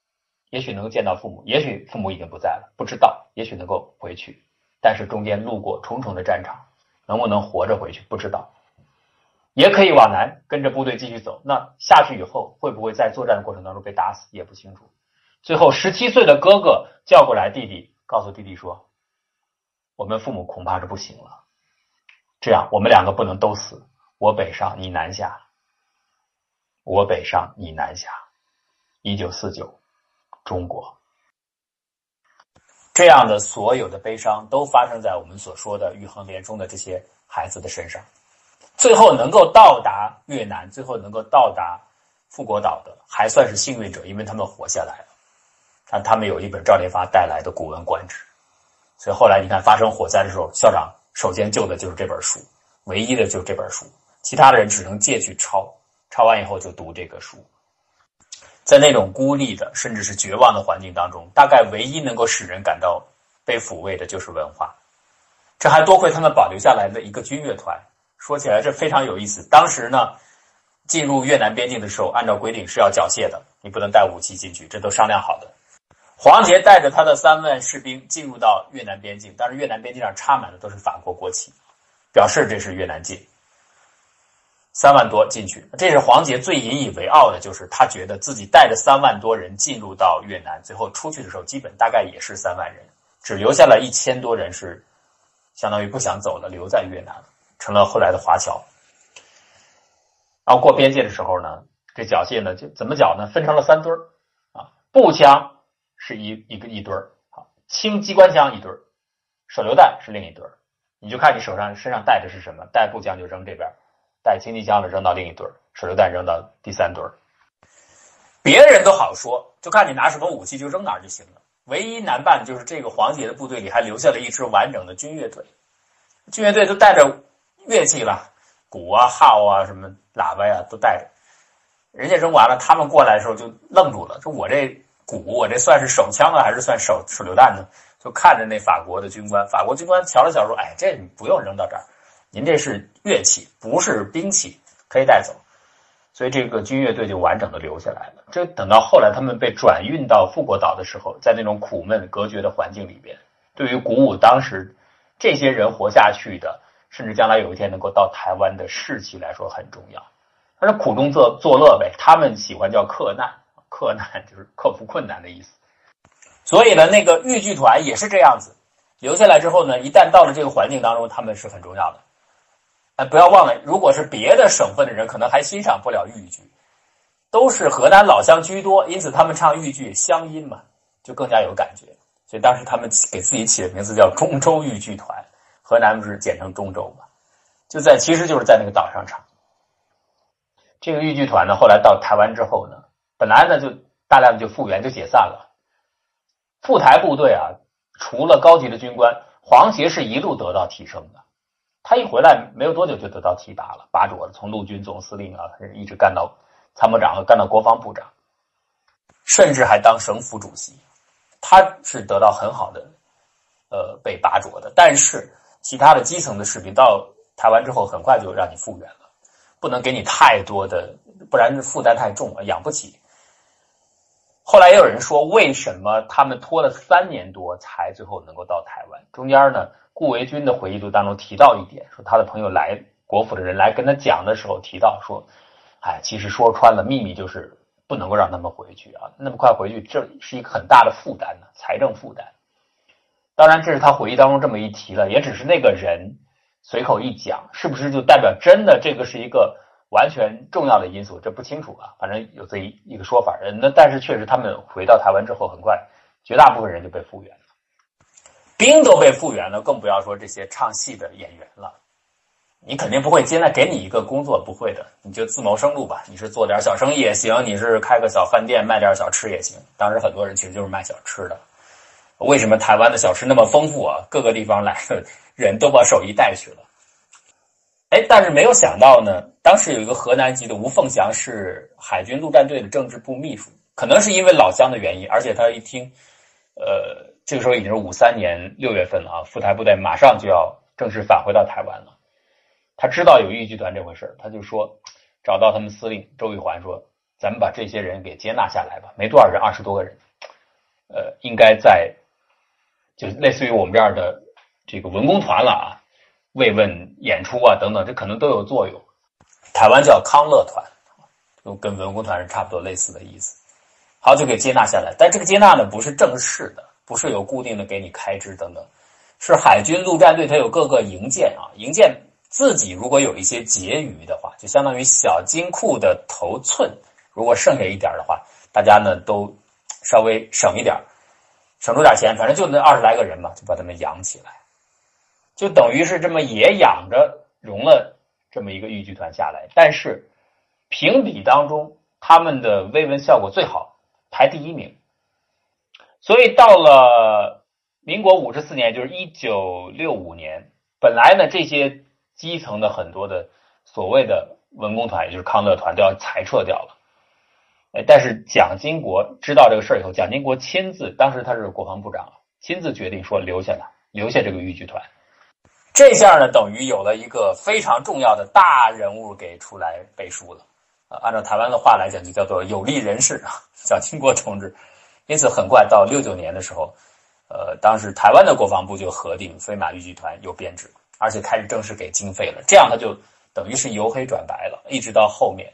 也许能够见到父母，也许父母已经不在了，不知道，也许能够回去。但是中间路过重重的战场，能不能活着回去，不知道。也可以往南，跟着部队继续走。那下去以后，会不会在作战的过程当中被打死，也不清楚。最后，十七岁的哥哥叫过来弟弟。告诉弟弟说：“我们父母恐怕是不行了，这样我们两个不能都死。我北上，你南下；我北上，你南下。”一九四九，中国这样的所有的悲伤都发生在我们所说的玉衡连中的这些孩子的身上。最后能够到达越南，最后能够到达富国岛的还算是幸运者，因为他们活下来了。但他们有一本赵连发带来的《古文观止》，所以后来你看发生火灾的时候，校长首先救的就是这本书，唯一的就是这本书，其他的人只能借去抄，抄完以后就读这个书。在那种孤立的甚至是绝望的环境当中，大概唯一能够使人感到被抚慰的就是文化。这还多亏他们保留下来的一个军乐团。说起来这非常有意思。当时呢，进入越南边境的时候，按照规定是要缴械的，你不能带武器进去，这都商量好的。黄杰带着他的三万士兵进入到越南边境，但是越南边境上插满的都是法国国旗，表示这是越南境。三万多进去，这是黄杰最引以为傲的，就是他觉得自己带着三万多人进入到越南，最后出去的时候，基本大概也是三万人，只留下了一千多人是相当于不想走了，留在越南，成了后来的华侨。然后过边界的时候呢，这缴械呢就怎么缴呢？分成了三堆儿啊，步枪是一一个一堆儿，好，轻机关枪一堆儿，手榴弹是另一堆儿，你就看你手上身上带的是什么，带步枪就扔这边。带轻机枪的扔到另一堆儿，手榴弹扔到第三堆儿。别人都好说，就看你拿什么武器就扔哪儿就行了。唯一难办的就是这个黄杰的部队里还留下了一支完整的军乐队，军乐队都带着乐器了，鼓啊、号啊、什么喇叭呀都带着。人家扔完了，他们过来的时候就愣住了，说我这鼓，我这算是手枪啊，还是算手手榴弹呢？就看着那法国的军官，法国军官瞧了瞧说：“哎，这你不用扔到这儿。”您这是乐器，不是兵器，可以带走。所以这个军乐队就完整的留下来了。这等到后来他们被转运到富国岛的时候，在那种苦闷隔绝的环境里边，对于鼓舞当时这些人活下去的，甚至将来有一天能够到台湾的士气来说很重要。他说苦中作作乐呗，他们喜欢叫克难，克难 *laughs* 就是克服困难的意思。所以呢，那个豫剧团也是这样子，留下来之后呢，一旦到了这个环境当中，他们是很重要的。哎，不要忘了，如果是别的省份的人，可能还欣赏不了豫剧，都是河南老乡居多，因此他们唱豫剧乡音嘛，就更加有感觉。所以当时他们给自己起的名字叫中州豫剧团，河南不是简称中州嘛？就在其实就是在那个岛上唱。这个豫剧团呢，后来到台湾之后呢，本来呢就大量的就复员就解散了。赴台部队啊，除了高级的军官，黄协是一路得到提升的。他一回来没有多久就得到提拔了，拔擢了，从陆军总司令啊，一直干到参谋长，干到国防部长，甚至还当省府主席。他是得到很好的呃被拔擢的，但是其他的基层的士兵到台湾之后，很快就让你复员了，不能给你太多的，不然负担太重了，养不起。后来也有人说，为什么他们拖了三年多才最后能够到台湾？中间呢？顾维钧的回忆录当中提到一点，说他的朋友来国府的人来跟他讲的时候提到说，哎，其实说穿了秘密就是不能够让他们回去啊，那么快回去这是一个很大的负担呢，财政负担。当然，这是他回忆当中这么一提了，也只是那个人随口一讲，是不是就代表真的这个是一个完全重要的因素？这不清楚啊，反正有这一一个说法。那但是确实，他们回到台湾之后，很快绝大部分人就被复原了。兵都被复原了，更不要说这些唱戏的演员了。你肯定不会，现在给你一个工作，不会的，你就自谋生路吧。你是做点小生意也行，你是开个小饭店卖点小吃也行。当时很多人其实就是卖小吃的。为什么台湾的小吃那么丰富啊？各个地方来的人都把手艺带去了。哎，但是没有想到呢，当时有一个河南籍的吴凤祥是海军陆战队的政治部秘书，可能是因为老乡的原因，而且他一听，呃。这个时候已经是五三年六月份了啊，赴台部队马上就要正式返回到台湾了。他知道有豫剧团这回事他就说找到他们司令周玉环说：“咱们把这些人给接纳下来吧，没多少人，二十多个人，呃，应该在就类似于我们这样的这个文工团了啊，慰问演出啊等等，这可能都有作用。台湾叫康乐团，就跟文工团是差不多类似的意思。好，就给接纳下来，但这个接纳呢不是正式的。”不是有固定的给你开支等等，是海军陆战队，它有各个营建啊，营建自己如果有一些结余的话，就相当于小金库的头寸，如果剩下一点的话，大家呢都稍微省一点，省出点钱，反正就那二十来个人嘛，就把他们养起来，就等于是这么也养着，融了这么一个豫剧团下来。但是评比当中，他们的慰问效果最好，排第一名。所以到了民国五十四年，就是一九六五年，本来呢这些基层的很多的所谓的文工团，也就是康乐团都要裁撤掉了。哎，但是蒋经国知道这个事儿以后，蒋经国亲自，当时他是国防部长，亲自决定说留下来，留下这个豫剧团。这下呢，等于有了一个非常重要的大人物给出来背书了。按照台湾的话来讲，就叫做有力人士啊，蒋经国同志。因此，很快到六九年的时候，呃，当时台湾的国防部就核定飞马豫剧团有编制，而且开始正式给经费了。这样，他就等于是由黑转白了。一直到后面，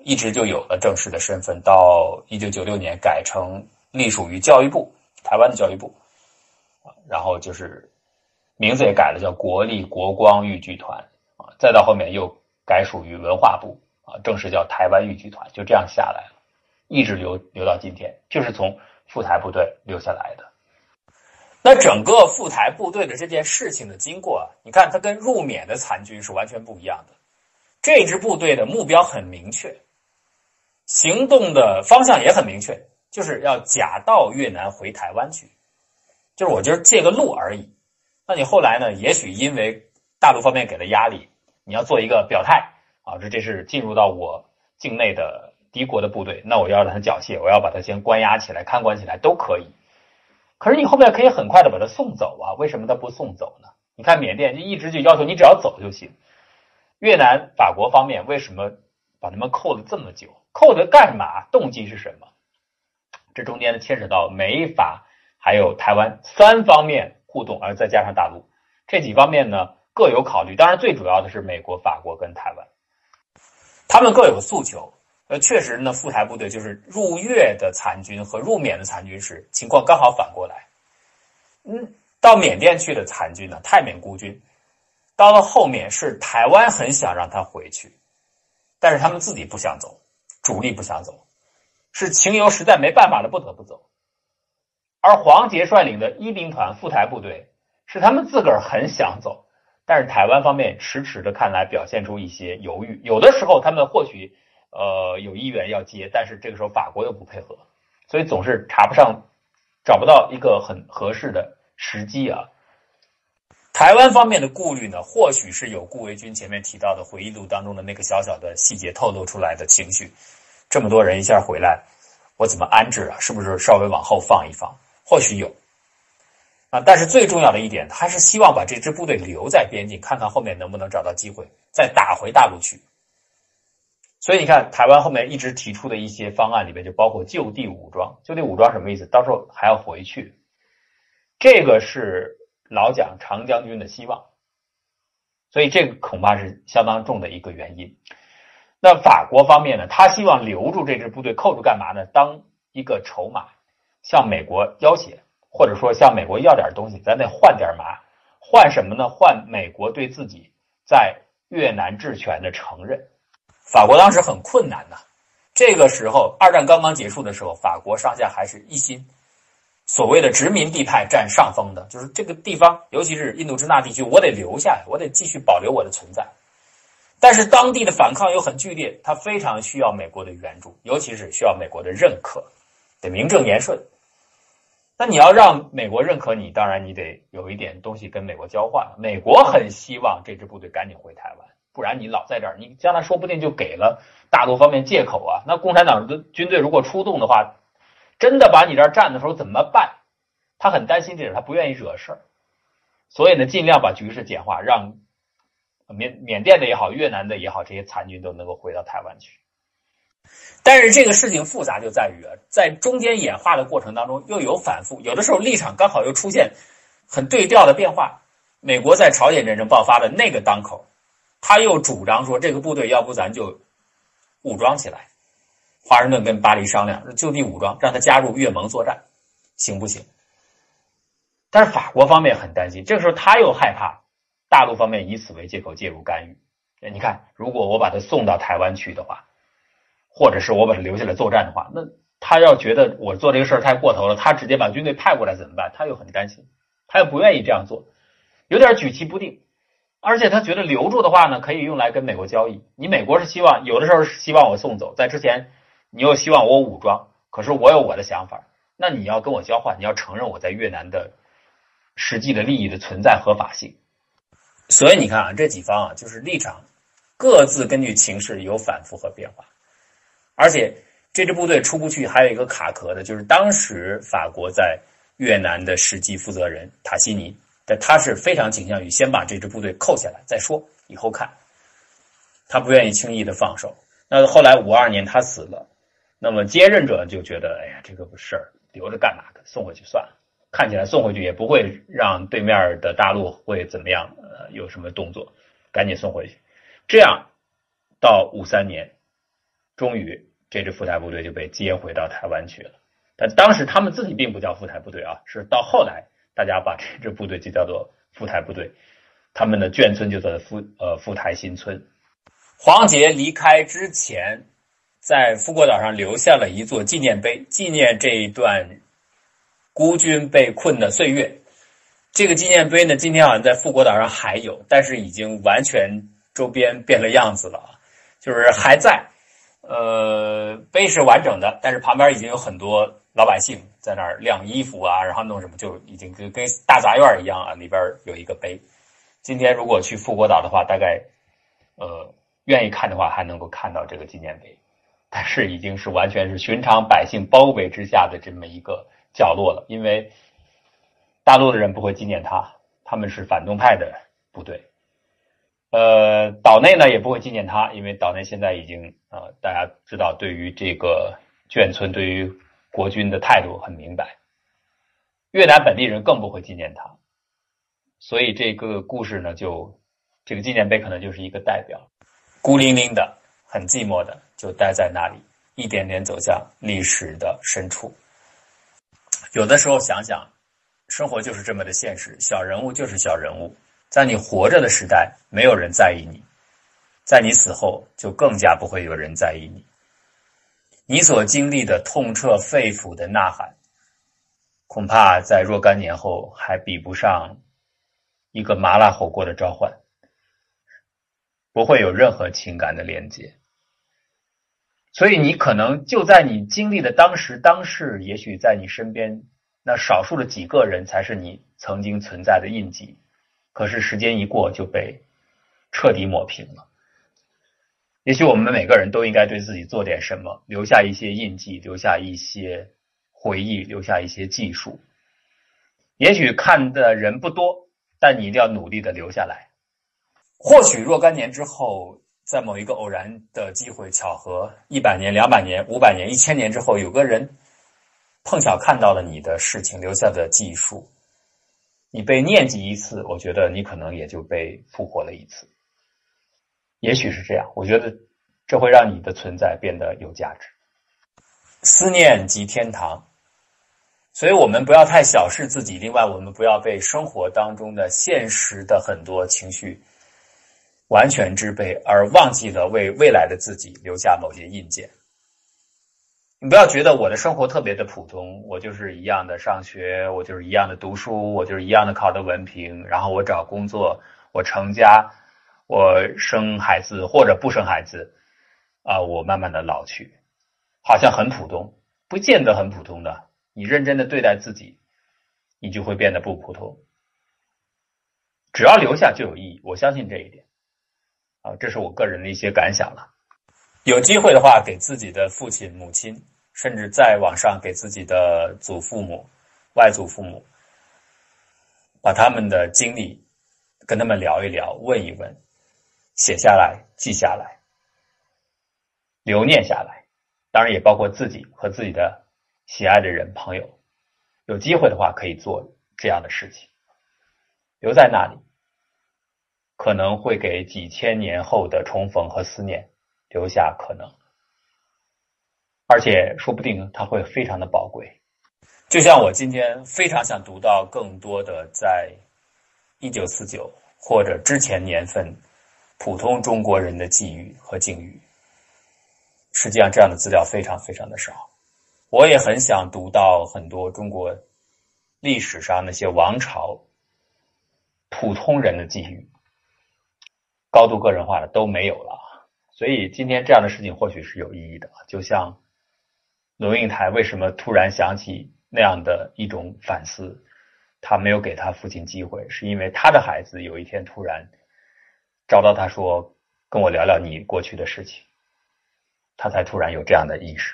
一直就有了正式的身份。到一九九六年，改成隶属于教育部，台湾的教育部，然后就是名字也改了，叫国立国光豫剧团，啊，再到后面又改属于文化部，啊，正式叫台湾豫剧团，就这样下来了。一直留留到今天，就是从赴台部队留下来的。那整个赴台部队的这件事情的经过，你看它跟入缅的残军是完全不一样的。这支部队的目标很明确，行动的方向也很明确，就是要假到越南回台湾去，就是我就是借个路而已。那你后来呢？也许因为大陆方面给的压力，你要做一个表态啊，这这是进入到我境内的。敌国的部队，那我要让他缴械，我要把他先关押起来、看管起来都可以。可是你后面可以很快的把他送走啊？为什么他不送走呢？你看缅甸就一直就要求你只要走就行。越南、法国方面为什么把他们扣了这么久？扣着干嘛？动机是什么？这中间牵扯到美法还有台湾三方面互动，而再加上大陆这几方面呢各有考虑。当然最主要的是美国、法国跟台湾，他们各有诉求。呃，确实呢，赴台部队就是入粤的残军和入缅的残军时情况刚好反过来。嗯，到缅甸去的残军呢，泰缅孤军，到了后面是台湾很想让他回去，但是他们自己不想走，主力不想走，是情由实在没办法了，不得不走。而黄杰率领的一兵团赴台部队是他们自个儿很想走，但是台湾方面迟迟的看来表现出一些犹豫，有的时候他们或许。呃，有意愿要接，但是这个时候法国又不配合，所以总是查不上，找不到一个很合适的时机啊。台湾方面的顾虑呢，或许是有顾维钧前面提到的回忆录当中的那个小小的细节透露出来的情绪。这么多人一下回来，我怎么安置啊？是不是稍微往后放一放？或许有啊，但是最重要的一点，他是希望把这支部队留在边境，看看后面能不能找到机会再打回大陆去。所以你看，台湾后面一直提出的一些方案里面，就包括就地武装。就地武装什么意思？到时候还要回去，这个是老蒋长将军的希望。所以这个恐怕是相当重的一个原因。那法国方面呢？他希望留住这支部队，扣住干嘛呢？当一个筹码，向美国要挟，或者说向美国要点东西，咱得换点嘛？换什么呢？换美国对自己在越南治权的承认。法国当时很困难呐，这个时候二战刚刚结束的时候，法国上下还是一心，所谓的殖民地派占上风的，就是这个地方，尤其是印度支那地区，我得留下来，我得继续保留我的存在。但是当地的反抗又很剧烈，他非常需要美国的援助，尤其是需要美国的认可，得名正言顺。那你要让美国认可你，当然你得有一点东西跟美国交换。美国很希望这支部队赶紧回台湾。不然你老在这儿，你将来说不定就给了大陆方面借口啊。那共产党的军队如果出动的话，真的把你这儿占的时候怎么办？他很担心这点，他不愿意惹事儿，所以呢，尽量把局势简化，让缅缅甸的也好，越南的也好，这些残军都能够回到台湾去。但是这个事情复杂就在于啊，在中间演化的过程当中又有反复，有的时候立场刚好又出现很对调的变化。美国在朝鲜战争爆发的那个当口。他又主张说：“这个部队要不咱就武装起来。”华盛顿跟巴黎商量，就地武装，让他加入越盟作战，行不行？但是法国方面很担心，这个时候他又害怕大陆方面以此为借口介入干预。你看，如果我把他送到台湾去的话，或者是我把他留下来作战的话，那他要觉得我做这个事儿太过头了，他直接把军队派过来怎么办？他又很担心，他又不愿意这样做，有点举棋不定。而且他觉得留住的话呢，可以用来跟美国交易。你美国是希望有的时候是希望我送走，在之前你又希望我武装，可是我有我的想法，那你要跟我交换，你要承认我在越南的实际的利益的存在合法性。所以你看啊，这几方啊，就是立场各自根据情势有反复和变化，而且这支部队出不去，还有一个卡壳的，就是当时法国在越南的实际负责人塔西尼。但他是非常倾向于先把这支部队扣下来再说，以后看。他不愿意轻易的放手。那后来五二年他死了，那么接任者就觉得，哎呀，这个事儿留着干嘛？送回去算了。看起来送回去也不会让对面的大陆会怎么样，呃，有什么动作，赶紧送回去。这样到五三年，终于这支赴台部队就被接回到台湾去了。但当时他们自己并不叫赴台部队啊，是到后来。大家把这支部队就叫做富台部队，他们的眷村就在复呃复台新村。黄杰离开之前，在富国岛上留下了一座纪念碑，纪念这一段孤军被困的岁月。这个纪念碑呢，今天好像在富国岛上还有，但是已经完全周边变了样子了啊，就是还在，呃，碑是完整的，但是旁边已经有很多。老百姓在那儿晾衣服啊，然后弄什么，就已经跟跟大杂院一样啊。里边有一个碑。今天如果去富国岛的话，大概呃愿意看的话，还能够看到这个纪念碑。但是已经是完全是寻常百姓包围之下的这么一个角落了，因为大陆的人不会纪念他，他们是反动派的部队。呃，岛内呢也不会纪念他，因为岛内现在已经呃大家知道，对于这个眷村，对于国军的态度很明白，越南本地人更不会纪念他，所以这个故事呢，就这个纪念碑可能就是一个代表，孤零零的、很寂寞的，就待在那里，一点点走向历史的深处。有的时候想想，生活就是这么的现实，小人物就是小人物，在你活着的时代，没有人在意你，在你死后，就更加不会有人在意你。你所经历的痛彻肺腑的呐喊，恐怕在若干年后还比不上一个麻辣火锅的召唤，不会有任何情感的连接。所以，你可能就在你经历的当时当世，也许在你身边那少数的几个人才是你曾经存在的印记，可是时间一过就被彻底抹平了。也许我们每个人都应该对自己做点什么，留下一些印记，留下一些回忆，留下一些技术。也许看的人不多，但你一定要努力的留下来。或许若干年之后，在某一个偶然的机会、巧合，一百年、两百年、五百年、一千年之后，有个人碰巧看到了你的事情留下的技术，你被念及一次，我觉得你可能也就被复活了一次。也许是这样，我觉得这会让你的存在变得有价值。思念即天堂，所以我们不要太小视自己。另外，我们不要被生活当中的现实的很多情绪完全支配，而忘记了为未来的自己留下某些印件。你不要觉得我的生活特别的普通，我就是一样的上学，我就是一样的读书，我就是一样的考的文凭，然后我找工作，我成家。我生孩子或者不生孩子，啊，我慢慢的老去，好像很普通，不见得很普通的。你认真的对待自己，你就会变得不普通。只要留下就有意义，我相信这一点。啊，这是我个人的一些感想了。有机会的话，给自己的父亲、母亲，甚至在网上给自己的祖父母、外祖父母，把他们的经历跟他们聊一聊，问一问。写下来，记下来，留念下来，当然也包括自己和自己的喜爱的人、朋友。有机会的话，可以做这样的事情，留在那里，可能会给几千年后的重逢和思念留下可能，而且说不定它会非常的宝贵。就像我今天非常想读到更多的在一九四九或者之前年份。普通中国人的际遇和境遇，实际上这样的资料非常非常的少。我也很想读到很多中国历史上那些王朝普通人的际遇，高度个人化的都没有了。所以今天这样的事情或许是有意义的，就像龙应台为什么突然想起那样的一种反思，他没有给他父亲机会，是因为他的孩子有一天突然找到他说：“跟我聊聊你过去的事情。”他才突然有这样的意识。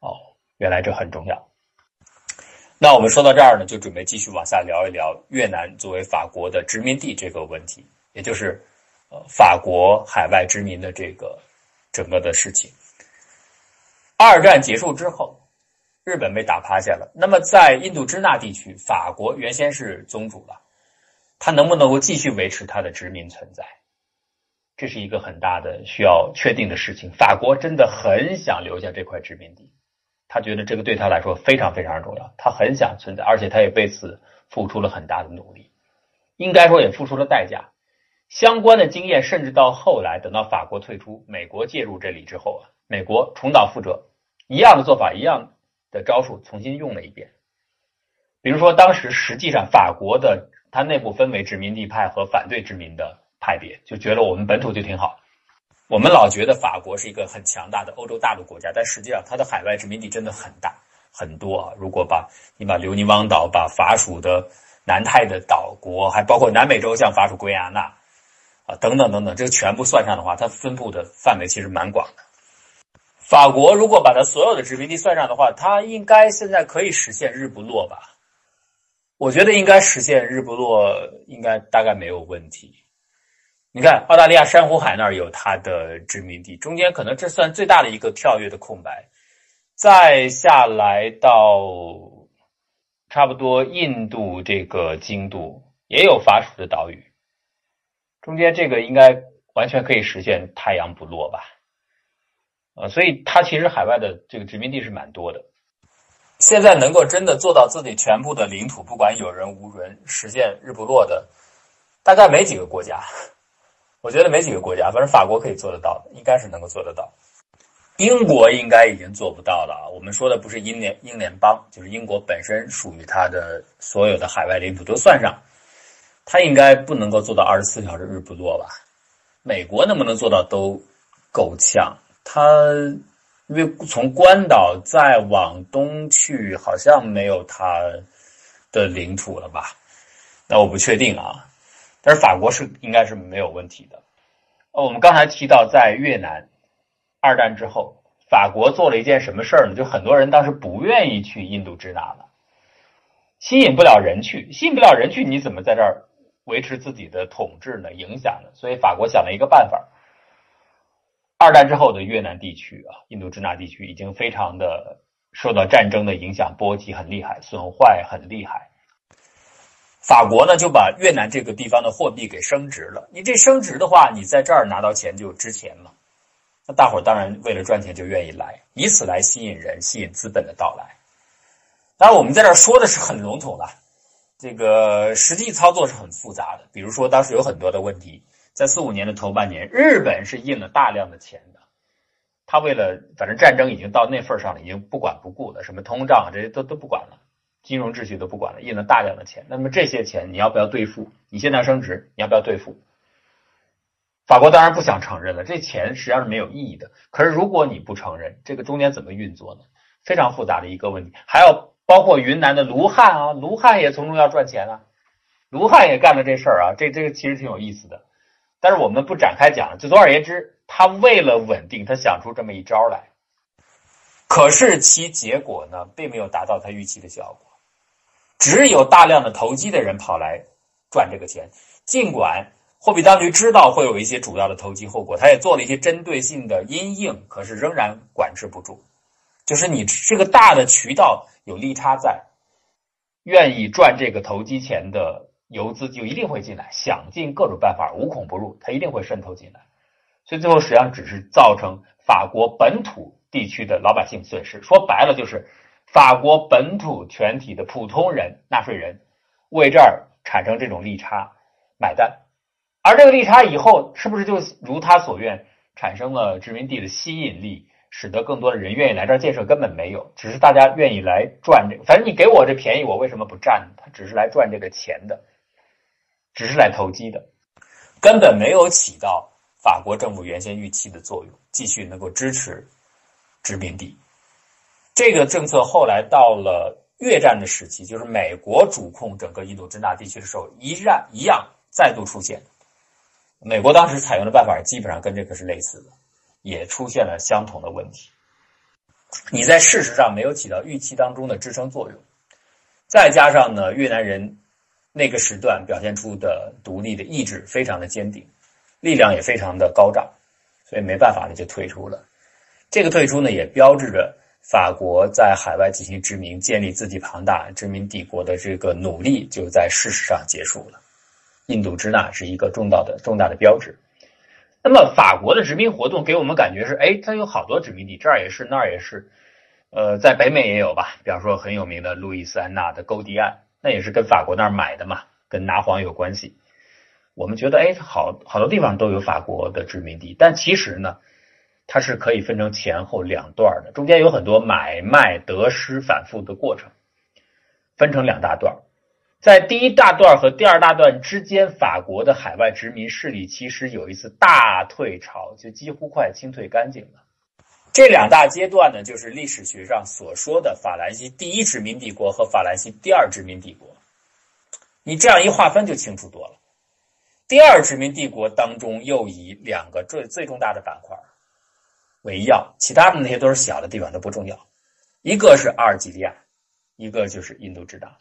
哦，原来这很重要。那我们说到这儿呢，就准备继续往下聊一聊越南作为法国的殖民地这个问题，也就是。法国海外殖民的这个整个的事情，二战结束之后，日本被打趴下了。那么在印度支那地区，法国原先是宗主了，他能不能够继续维持他的殖民存在？这是一个很大的需要确定的事情。法国真的很想留下这块殖民地，他觉得这个对他来说非常非常重要，他很想存在，而且他也为此付出了很大的努力，应该说也付出了代价。相关的经验，甚至到后来，等到法国退出，美国介入这里之后啊，美国重蹈覆辙，一样的做法，一样的招数，重新用了一遍。比如说，当时实际上法国的它内部分为殖民地派和反对殖民的派别，就觉得我们本土就挺好。我们老觉得法国是一个很强大的欧洲大陆国家，但实际上它的海外殖民地真的很大很多啊。如果把你把留尼汪岛、把法属的南太的岛国，还包括南美洲像法属圭亚那。啊，等等等等，这全部算上的话，它分布的范围其实蛮广的。法国如果把它所有的殖民地算上的话，它应该现在可以实现日不落吧？我觉得应该实现日不落，应该大概没有问题。你看，澳大利亚珊瑚海那儿有它的殖民地，中间可能这算最大的一个跳跃的空白。再下来到差不多印度这个经度也有法属的岛屿。中间这个应该完全可以实现太阳不落吧？呃，所以它其实海外的这个殖民地是蛮多的。现在能够真的做到自己全部的领土，不管有人无人，实现日不落的，大概没几个国家。我觉得没几个国家，反正法国可以做得到的，应该是能够做得到。英国应该已经做不到了！我们说的不是英联英联邦，就是英国本身属于它的所有的海外领土都算上。它应该不能够做到二十四小时日不落吧？美国能不能做到都够呛。它因为从关岛再往东去，好像没有它的领土了吧？那我不确定啊。但是法国是应该是没有问题的。呃我们刚才提到在越南二战之后，法国做了一件什么事儿呢？就很多人当时不愿意去印度支那了，吸引不了人去，吸引不了人去，你怎么在这儿？维持自己的统治呢，影响呢，所以法国想了一个办法。二战之后的越南地区啊，印度支那地区已经非常的受到战争的影响，波及很厉害，损坏很厉害。法国呢就把越南这个地方的货币给升值了。你这升值的话，你在这儿拿到钱就值钱了。那大伙当然为了赚钱就愿意来，以此来吸引人，吸引资本的到来。当然，我们在这儿说的是很笼统的。这个实际操作是很复杂的，比如说当时有很多的问题，在四五年的头半年，日本是印了大量的钱的，他为了反正战争已经到那份上了，已经不管不顾了，什么通胀这些都都不管了，金融秩序都不管了，印了大量的钱。那么这些钱你要不要兑付？你现在升值，你要不要兑付？法国当然不想承认了，这钱实际上是没有意义的。可是如果你不承认，这个中间怎么运作呢？非常复杂的一个问题，还有。包括云南的卢汉啊，卢汉也从中要赚钱啊，卢汉也干了这事儿啊，这这个其实挺有意思的，但是我们不展开讲。就总而言之，他为了稳定，他想出这么一招来，可是其结果呢，并没有达到他预期的效果，只有大量的投机的人跑来赚这个钱。尽管货币当局知道会有一些主要的投机后果，他也做了一些针对性的因应，可是仍然管制不住。就是你这个大的渠道有利差在，愿意赚这个投机钱的游资就一定会进来，想尽各种办法无孔不入，他一定会渗透进来。所以最后实际上只是造成法国本土地区的老百姓损失。说白了就是法国本土全体的普通人、纳税人为这儿产生这种利差买单，而这个利差以后是不是就如他所愿产生了殖民地的吸引力？使得更多的人愿意来这儿建设，根本没有，只是大家愿意来赚这个。反正你给我这便宜，我为什么不占？他只是来赚这个钱的，只是来投机的，根本没有起到法国政府原先预期的作用，继续能够支持殖民地。这个政策后来到了越战的时期，就是美国主控整个印度支那地区的时候，一战一样再度出现。美国当时采用的办法基本上跟这个是类似的，也出现了相同的问题。你在事实上没有起到预期当中的支撑作用，再加上呢，越南人那个时段表现出的独立的意志非常的坚定，力量也非常的高涨，所以没办法呢就退出了。这个退出呢，也标志着法国在海外进行殖民、建立自己庞大殖民帝国的这个努力就在事实上结束了。印度支那是一个重大的重大的标志。那么法国的殖民活动给我们感觉是，哎，它有好多殖民地，这儿也是，那儿也是，呃，在北美也有吧？比方说很有名的路易斯安那的勾迪岸，那也是跟法国那儿买的嘛，跟拿黄有关系。我们觉得，哎，好好多地方都有法国的殖民地，但其实呢，它是可以分成前后两段的，中间有很多买卖得失反复的过程，分成两大段。在第一大段和第二大段之间，法国的海外殖民势力其实有一次大退潮，就几乎快清退干净了。这两大阶段呢，就是历史学上所说的法兰西第一殖民帝国和法兰西第二殖民帝国。你这样一划分就清楚多了。第二殖民帝国当中又以两个最最重大的板块为要，其他的那些都是小的地方都不重要。一个是阿尔及利亚，一个就是印度支那。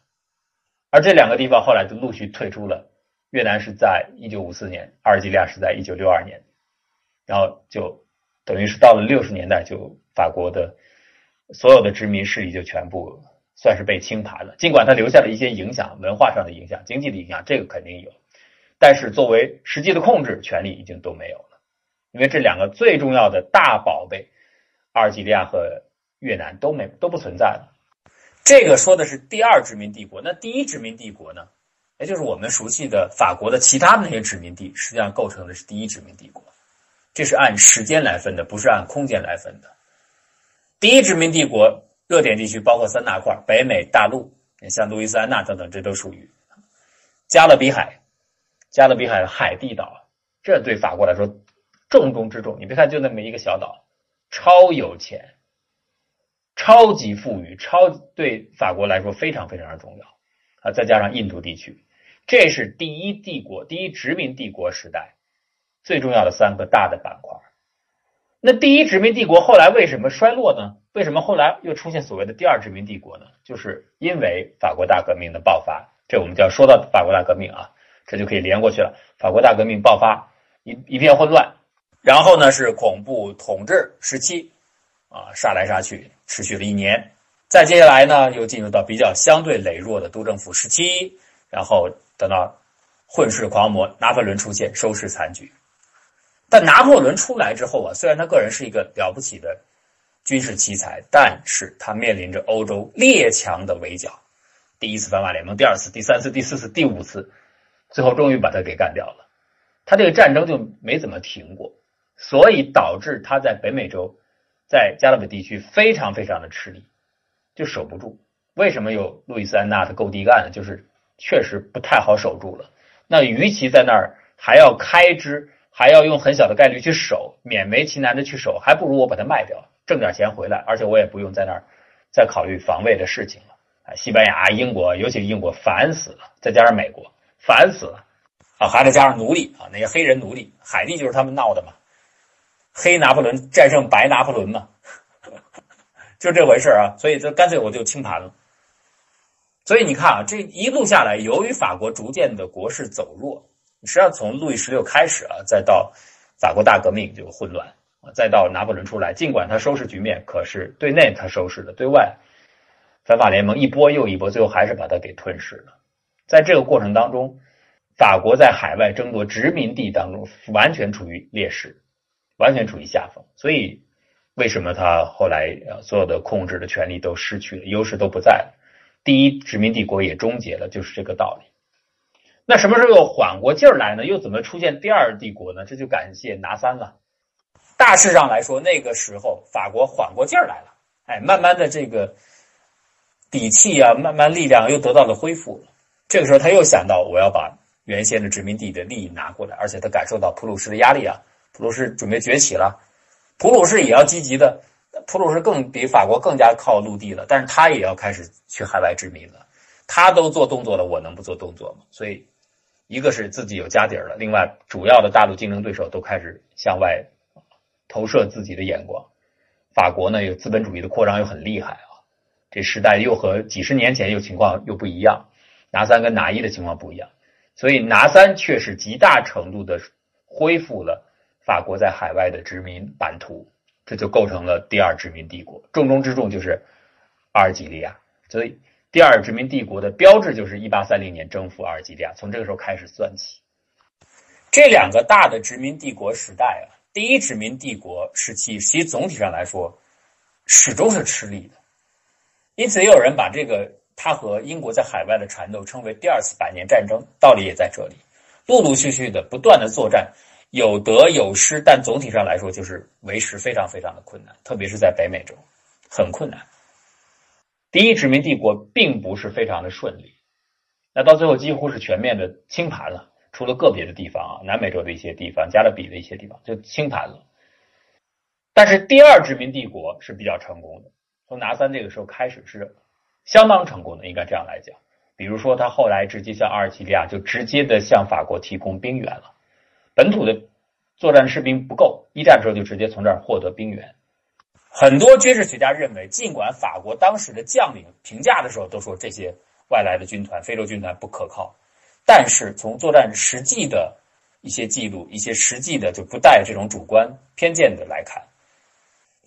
而这两个地方后来就陆续退出了，越南是在一九五四年，阿尔及利亚是在一九六二年，然后就等于是到了六十年代，就法国的所有的殖民势力就全部算是被清盘了。尽管它留下了一些影响，文化上的影响、经济的影响，这个肯定有，但是作为实际的控制权力已经都没有了，因为这两个最重要的大宝贝，阿尔及利亚和越南都没都不存在了。这个说的是第二殖民帝国，那第一殖民帝国呢？也就是我们熟悉的法国的其他的那些殖民地，实际上构成的是第一殖民帝国。这是按时间来分的，不是按空间来分的。第一殖民帝国热点地区包括三大块：北美大陆，像路易斯安那等等，这都属于加勒比海。加勒比海的海地岛，这对法国来说重中之重。你别看就那么一个小岛，超有钱。超级富裕，超对法国来说非常非常的重要啊！再加上印度地区，这是第一帝国、第一殖民帝国时代最重要的三个大的板块。那第一殖民帝国后来为什么衰落呢？为什么后来又出现所谓的第二殖民帝国呢？就是因为法国大革命的爆发。这我们就要说到法国大革命啊，这就可以连过去了。法国大革命爆发，一一片混乱，然后呢是恐怖统治时期。啊，杀来杀去，持续了一年，再接下来呢，又进入到比较相对羸弱的督政府时期，然后等到混世狂魔拿破仑出现，收拾残局。但拿破仑出来之后啊，虽然他个人是一个了不起的军事奇才，但是他面临着欧洲列强的围剿，第一次反法联盟，第二次、第三次、第四次、第五次，最后终于把他给干掉了。他这个战争就没怎么停过，所以导致他在北美洲。在加勒比地区非常非常的吃力，就守不住。为什么有路易斯安那的购地干呢？就是确实不太好守住了。那与其在那儿还要开支，还要用很小的概率去守，勉为其难的去守，还不如我把它卖掉，挣点钱回来，而且我也不用在那儿再考虑防卫的事情了。啊，西班牙、英国，尤其英国烦死了，再加上美国烦死了，啊，还得加上奴隶啊，那些黑人奴隶，海地就是他们闹的嘛。黑拿破仑战胜白拿破仑嘛，*laughs* 就这回事啊，所以就干脆我就清盘了。所以你看啊，这一路下来，由于法国逐渐的国势走弱，实际上从路易十六开始啊，再到法国大革命就混乱，再到拿破仑出来，尽管他收拾局面，可是对内他收拾了，对外反法联盟一波又一波，最后还是把他给吞噬了。在这个过程当中，法国在海外争夺殖民地当中完全处于劣势。完全处于下风，所以为什么他后来呃所有的控制的权利都失去了，优势都不在了，第一殖民帝国也终结了，就是这个道理。那什么时候又缓过劲儿来呢？又怎么出现第二帝国呢？这就感谢拿三了。大势上来说，那个时候法国缓过劲儿来了，哎，慢慢的这个底气啊，慢慢力量又得到了恢复。这个时候他又想到，我要把原先的殖民地的利益拿过来，而且他感受到普鲁士的压力啊。普鲁士准备崛起了，普鲁士也要积极的，普鲁士更比法国更加靠陆地了，但是他也要开始去海外殖民了。他都做动作了，我能不做动作吗？所以，一个是自己有家底儿了，另外主要的大陆竞争对手都开始向外投射自己的眼光。法国呢，有资本主义的扩张又很厉害啊，这时代又和几十年前又情况又不一样，拿三跟拿一的情况不一样，所以拿三却是极大程度的恢复了法国在海外的殖民版图，这就构成了第二殖民帝国，重中之重就是阿尔及利亚，所以。第二殖民帝国的标志就是一八三零年征服阿尔及利亚，从这个时候开始算起。这两个大的殖民帝国时代啊，第一殖民帝国时期，其实总体上来说始终是吃力的。因此，也有人把这个他和英国在海外的缠斗称为第二次百年战争，道理也在这里。陆陆续续的不断的作战，有得有失，但总体上来说就是维持非常非常的困难，特别是在北美洲，很困难。第一殖民帝国并不是非常的顺利，那到最后几乎是全面的清盘了，除了个别的地方啊，南美洲的一些地方、加勒比的一些地方就清盘了。但是第二殖民帝国是比较成功的，从拿三这个时候开始是相当成功的，应该这样来讲。比如说，他后来直接向阿尔及利亚就直接的向法国提供兵源了，本土的作战士兵不够，一战的时候就直接从这儿获得兵源。很多军事学家认为，尽管法国当时的将领评价的时候都说这些外来的军团、非洲军团不可靠，但是从作战实际的一些记录、一些实际的就不带这种主观偏见的来看，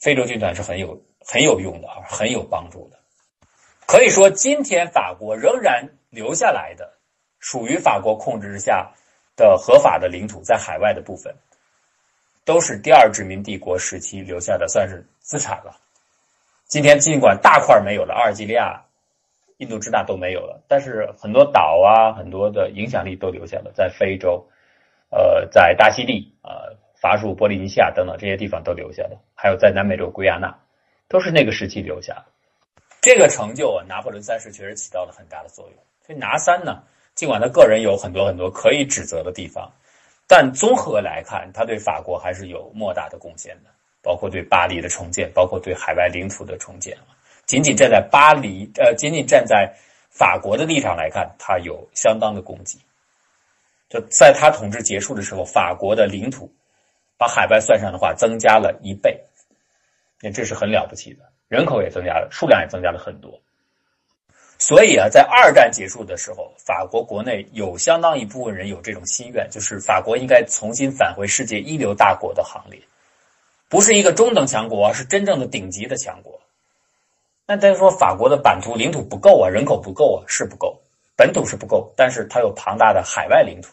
非洲军团是很有很有用的啊，很有帮助的。可以说，今天法国仍然留下来的属于法国控制之下的合法的领土，在海外的部分。都是第二殖民帝国时期留下的，算是资产了。今天尽管大块没有了，阿尔及利亚、印度支那都没有了，但是很多岛啊，很多的影响力都留下了，在非洲，呃，在大溪地啊、法属波利尼西亚等等这些地方都留下了，还有在南美洲圭亚那，都是那个时期留下的。这个成就啊，拿破仑三世确实起到了很大的作用。所以拿三呢，尽管他个人有很多很多可以指责的地方。但综合来看，他对法国还是有莫大的贡献的，包括对巴黎的重建，包括对海外领土的重建仅仅站在巴黎，呃，仅仅站在法国的立场来看，他有相当的功绩。就在他统治结束的时候，法国的领土把海外算上的话，增加了一倍，那这是很了不起的，人口也增加了，数量也增加了很多。所以啊，在二战结束的时候，法国国内有相当一部分人有这种心愿，就是法国应该重新返回世界一流大国的行列，不是一个中等强国，而是真正的顶级的强国。那再说法国的版图领土不够啊，人口不够啊，是不够，本土是不够，但是它有庞大的海外领土。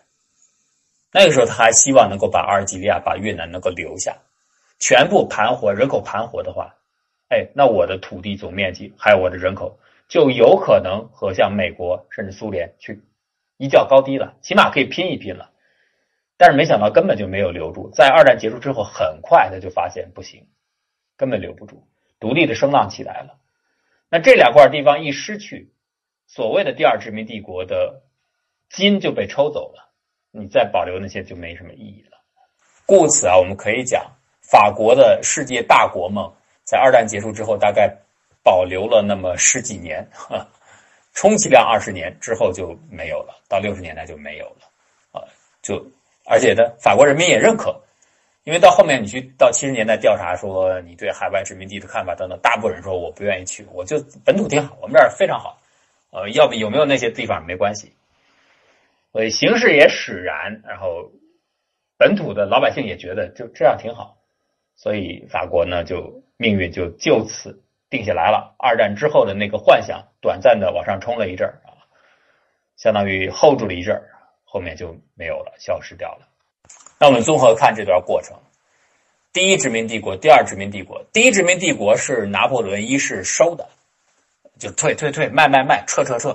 那个时候他还希望能够把阿尔及利亚、把越南能够留下，全部盘活，人口盘活的话，哎，那我的土地总面积还有我的人口。就有可能和像美国甚至苏联去一较高低了，起码可以拼一拼了。但是没想到根本就没有留住，在二战结束之后，很快他就发现不行，根本留不住，独立的声浪起来了。那这两块地方一失去，所谓的第二殖民帝国的金就被抽走了，你再保留那些就没什么意义了。故此啊，我们可以讲，法国的世界大国梦在二战结束之后，大概。保留了那么十几年，充其量二十年之后就没有了，到六十年代就没有了，啊，就而且呢，法国人民也认可，因为到后面你去到七十年代调查说你对海外殖民地的看法等等，大部分人说我不愿意去，我就本土挺好，我们这儿非常好，呃，要不有没有那些地方没关系，所以形势也使然，然后本土的老百姓也觉得就这样挺好，所以法国呢就命运就就此。定下来了，二战之后的那个幻想，短暂的往上冲了一阵儿啊，相当于 hold 住了一阵儿，后面就没有了，消失掉了。那我们综合看这段过程：第一殖民帝国，第二殖民帝国。第一殖民帝国是拿破仑一世收的，就退退退，卖卖卖，撤撤撤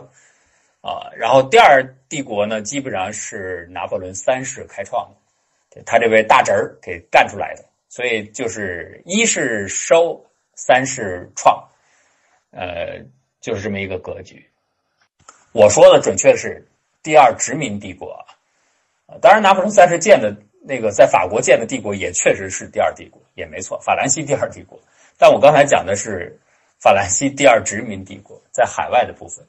啊。然后第二帝国呢，基本上是拿破仑三世开创的，他这位大侄儿给干出来的，所以就是一是收。三世创，呃，就是这么一个格局。我说的准确的是第二殖民帝国啊，当然拿破仑三世建的那个在法国建的帝国也确实是第二帝国，也没错，法兰西第二帝国。但我刚才讲的是法兰西第二殖民帝国，在海外的部分，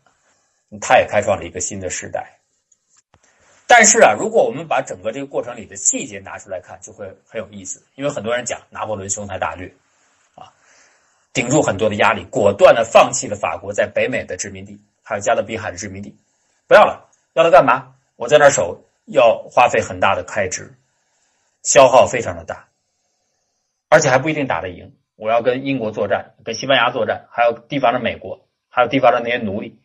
它也开创了一个新的时代。但是啊，如果我们把整个这个过程里的细节拿出来看，就会很有意思。因为很多人讲拿破仑雄才大略，顶住很多的压力，果断的放弃了法国在北美的殖民地，还有加勒比海的殖民地，不要了，要它干嘛？我在那儿守，要花费很大的开支，消耗非常的大，而且还不一定打得赢。我要跟英国作战，跟西班牙作战，还有地方的美国，还有地方的那些奴隶。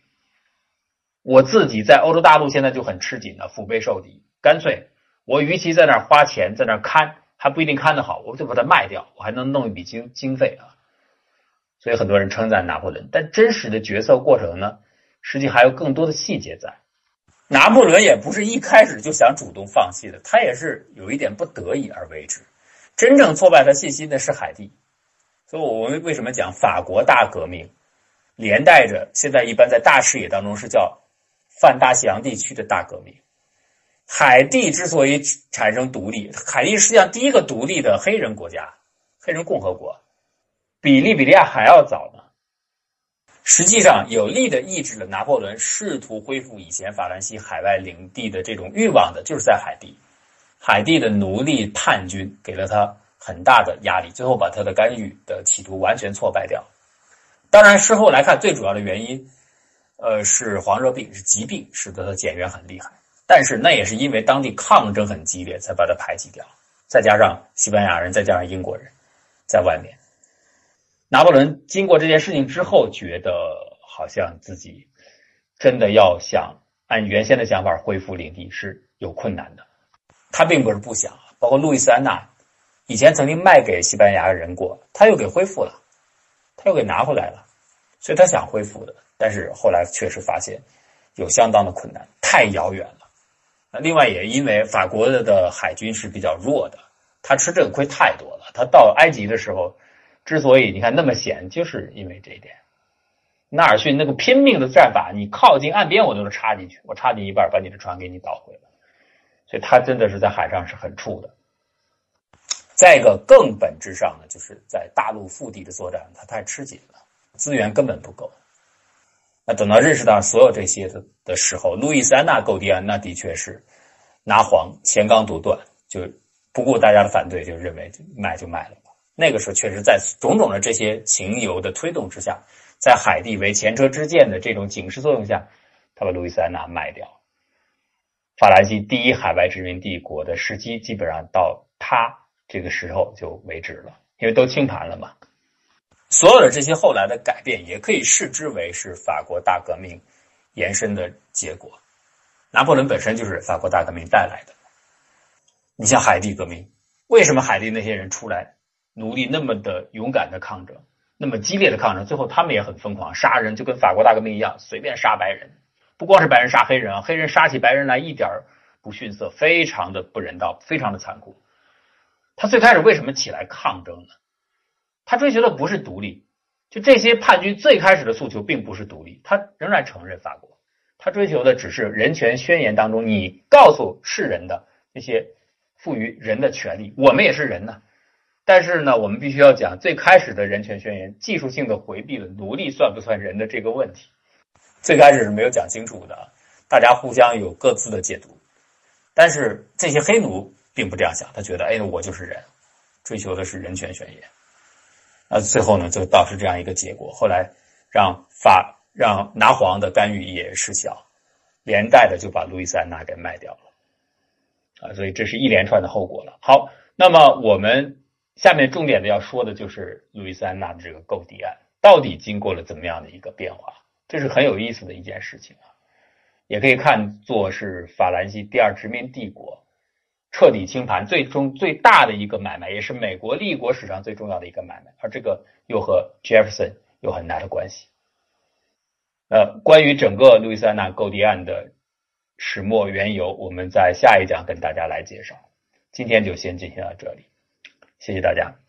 我自己在欧洲大陆现在就很吃紧了，腹背受敌，干脆我与其在那儿花钱在那儿看，还不一定看得好，我就把它卖掉，我还能弄一笔经经费啊。所以很多人称赞拿破仑，但真实的决策过程呢，实际还有更多的细节在。拿破仑也不是一开始就想主动放弃的，他也是有一点不得已而为之。真正挫败他信心的是海地，所以我们为什么讲法国大革命，连带着现在一般在大视野当中是叫。泛大西洋地区的大革命，海地之所以产生独立，海地实际上第一个独立的黑人国家，黑人共和国，比利比利亚还要早呢。实际上，有力的抑制了拿破仑试图恢复以前法兰西海外领地的这种欲望的，就是在海地。海地的奴隶叛军给了他很大的压力，最后把他的干预的企图完全挫败掉。当然，事后来看，最主要的原因。呃，是黄热病，是疾病，使得他减员很厉害。但是那也是因为当地抗争很激烈，才把他排挤掉。再加上西班牙人，再加上英国人，在外面，拿破仑经过这件事情之后，觉得好像自己真的要想按原先的想法恢复领地是有困难的。他并不是不想，包括路易斯安那以前曾经卖给西班牙人过，他又给恢复了，他又给拿回来了，所以他想恢复的。但是后来确实发现有相当的困难，太遥远了。那另外也因为法国的海军是比较弱的，他吃这个亏太多了。他到埃及的时候，之所以你看那么险，就是因为这一点。纳尔逊那个拼命的战法，你靠近岸边我都能插进去，我插进一半把你的船给你捣毁了。所以他真的是在海上是很怵的。再一个更本质上的，就是在大陆腹地的作战，他太吃紧了，资源根本不够。那等到认识到所有这些的的时候，路易斯安那购地案那的确是拿黄弦钢独断，就不顾大家的反对，就认为卖就卖了。那个时候确实在种种的这些情由的推动之下，在海地为前车之鉴的这种警示作用下，他把路易斯安那卖掉。法兰西第一海外殖民帝国的时机基本上到他这个时候就为止了，因为都清盘了嘛。所有的这些后来的改变，也可以视之为是法国大革命延伸的结果。拿破仑本身就是法国大革命带来的。你像海地革命，为什么海地那些人出来奴隶那么的勇敢的抗争，那么激烈的抗争，最后他们也很疯狂，杀人就跟法国大革命一样，随便杀白人，不光是白人杀黑人啊，黑人杀起白人来一点不逊色，非常的不人道，非常的残酷。他最开始为什么起来抗争呢？他追求的不是独立，就这些叛军最开始的诉求并不是独立，他仍然承认法国，他追求的只是人权宣言当中你告诉世人的那些赋予人的权利，我们也是人呢。但是呢，我们必须要讲最开始的人权宣言技术性的回避了奴隶算不算人的这个问题，最开始是没有讲清楚的，大家互相有各自的解读。但是这些黑奴并不这样想，他觉得哎，我就是人，追求的是人权宣言。那最后呢，就导致这样一个结果。后来让法让拿黄的干预也失效，连带的就把路易斯安那给卖掉了。啊，所以这是一连串的后果了。好，那么我们下面重点的要说的就是路易斯安那的这个购地案到底经过了怎么样的一个变化，这是很有意思的一件事情啊，也可以看作是法兰西第二殖民帝国。彻底清盘，最终最大的一个买卖，也是美国立国史上最重要的一个买卖，而这个又和 Jefferson 有很大的关系。呃，关于整个路易斯安那购地案的始末缘由，我们在下一讲跟大家来介绍。今天就先进行到这里，谢谢大家。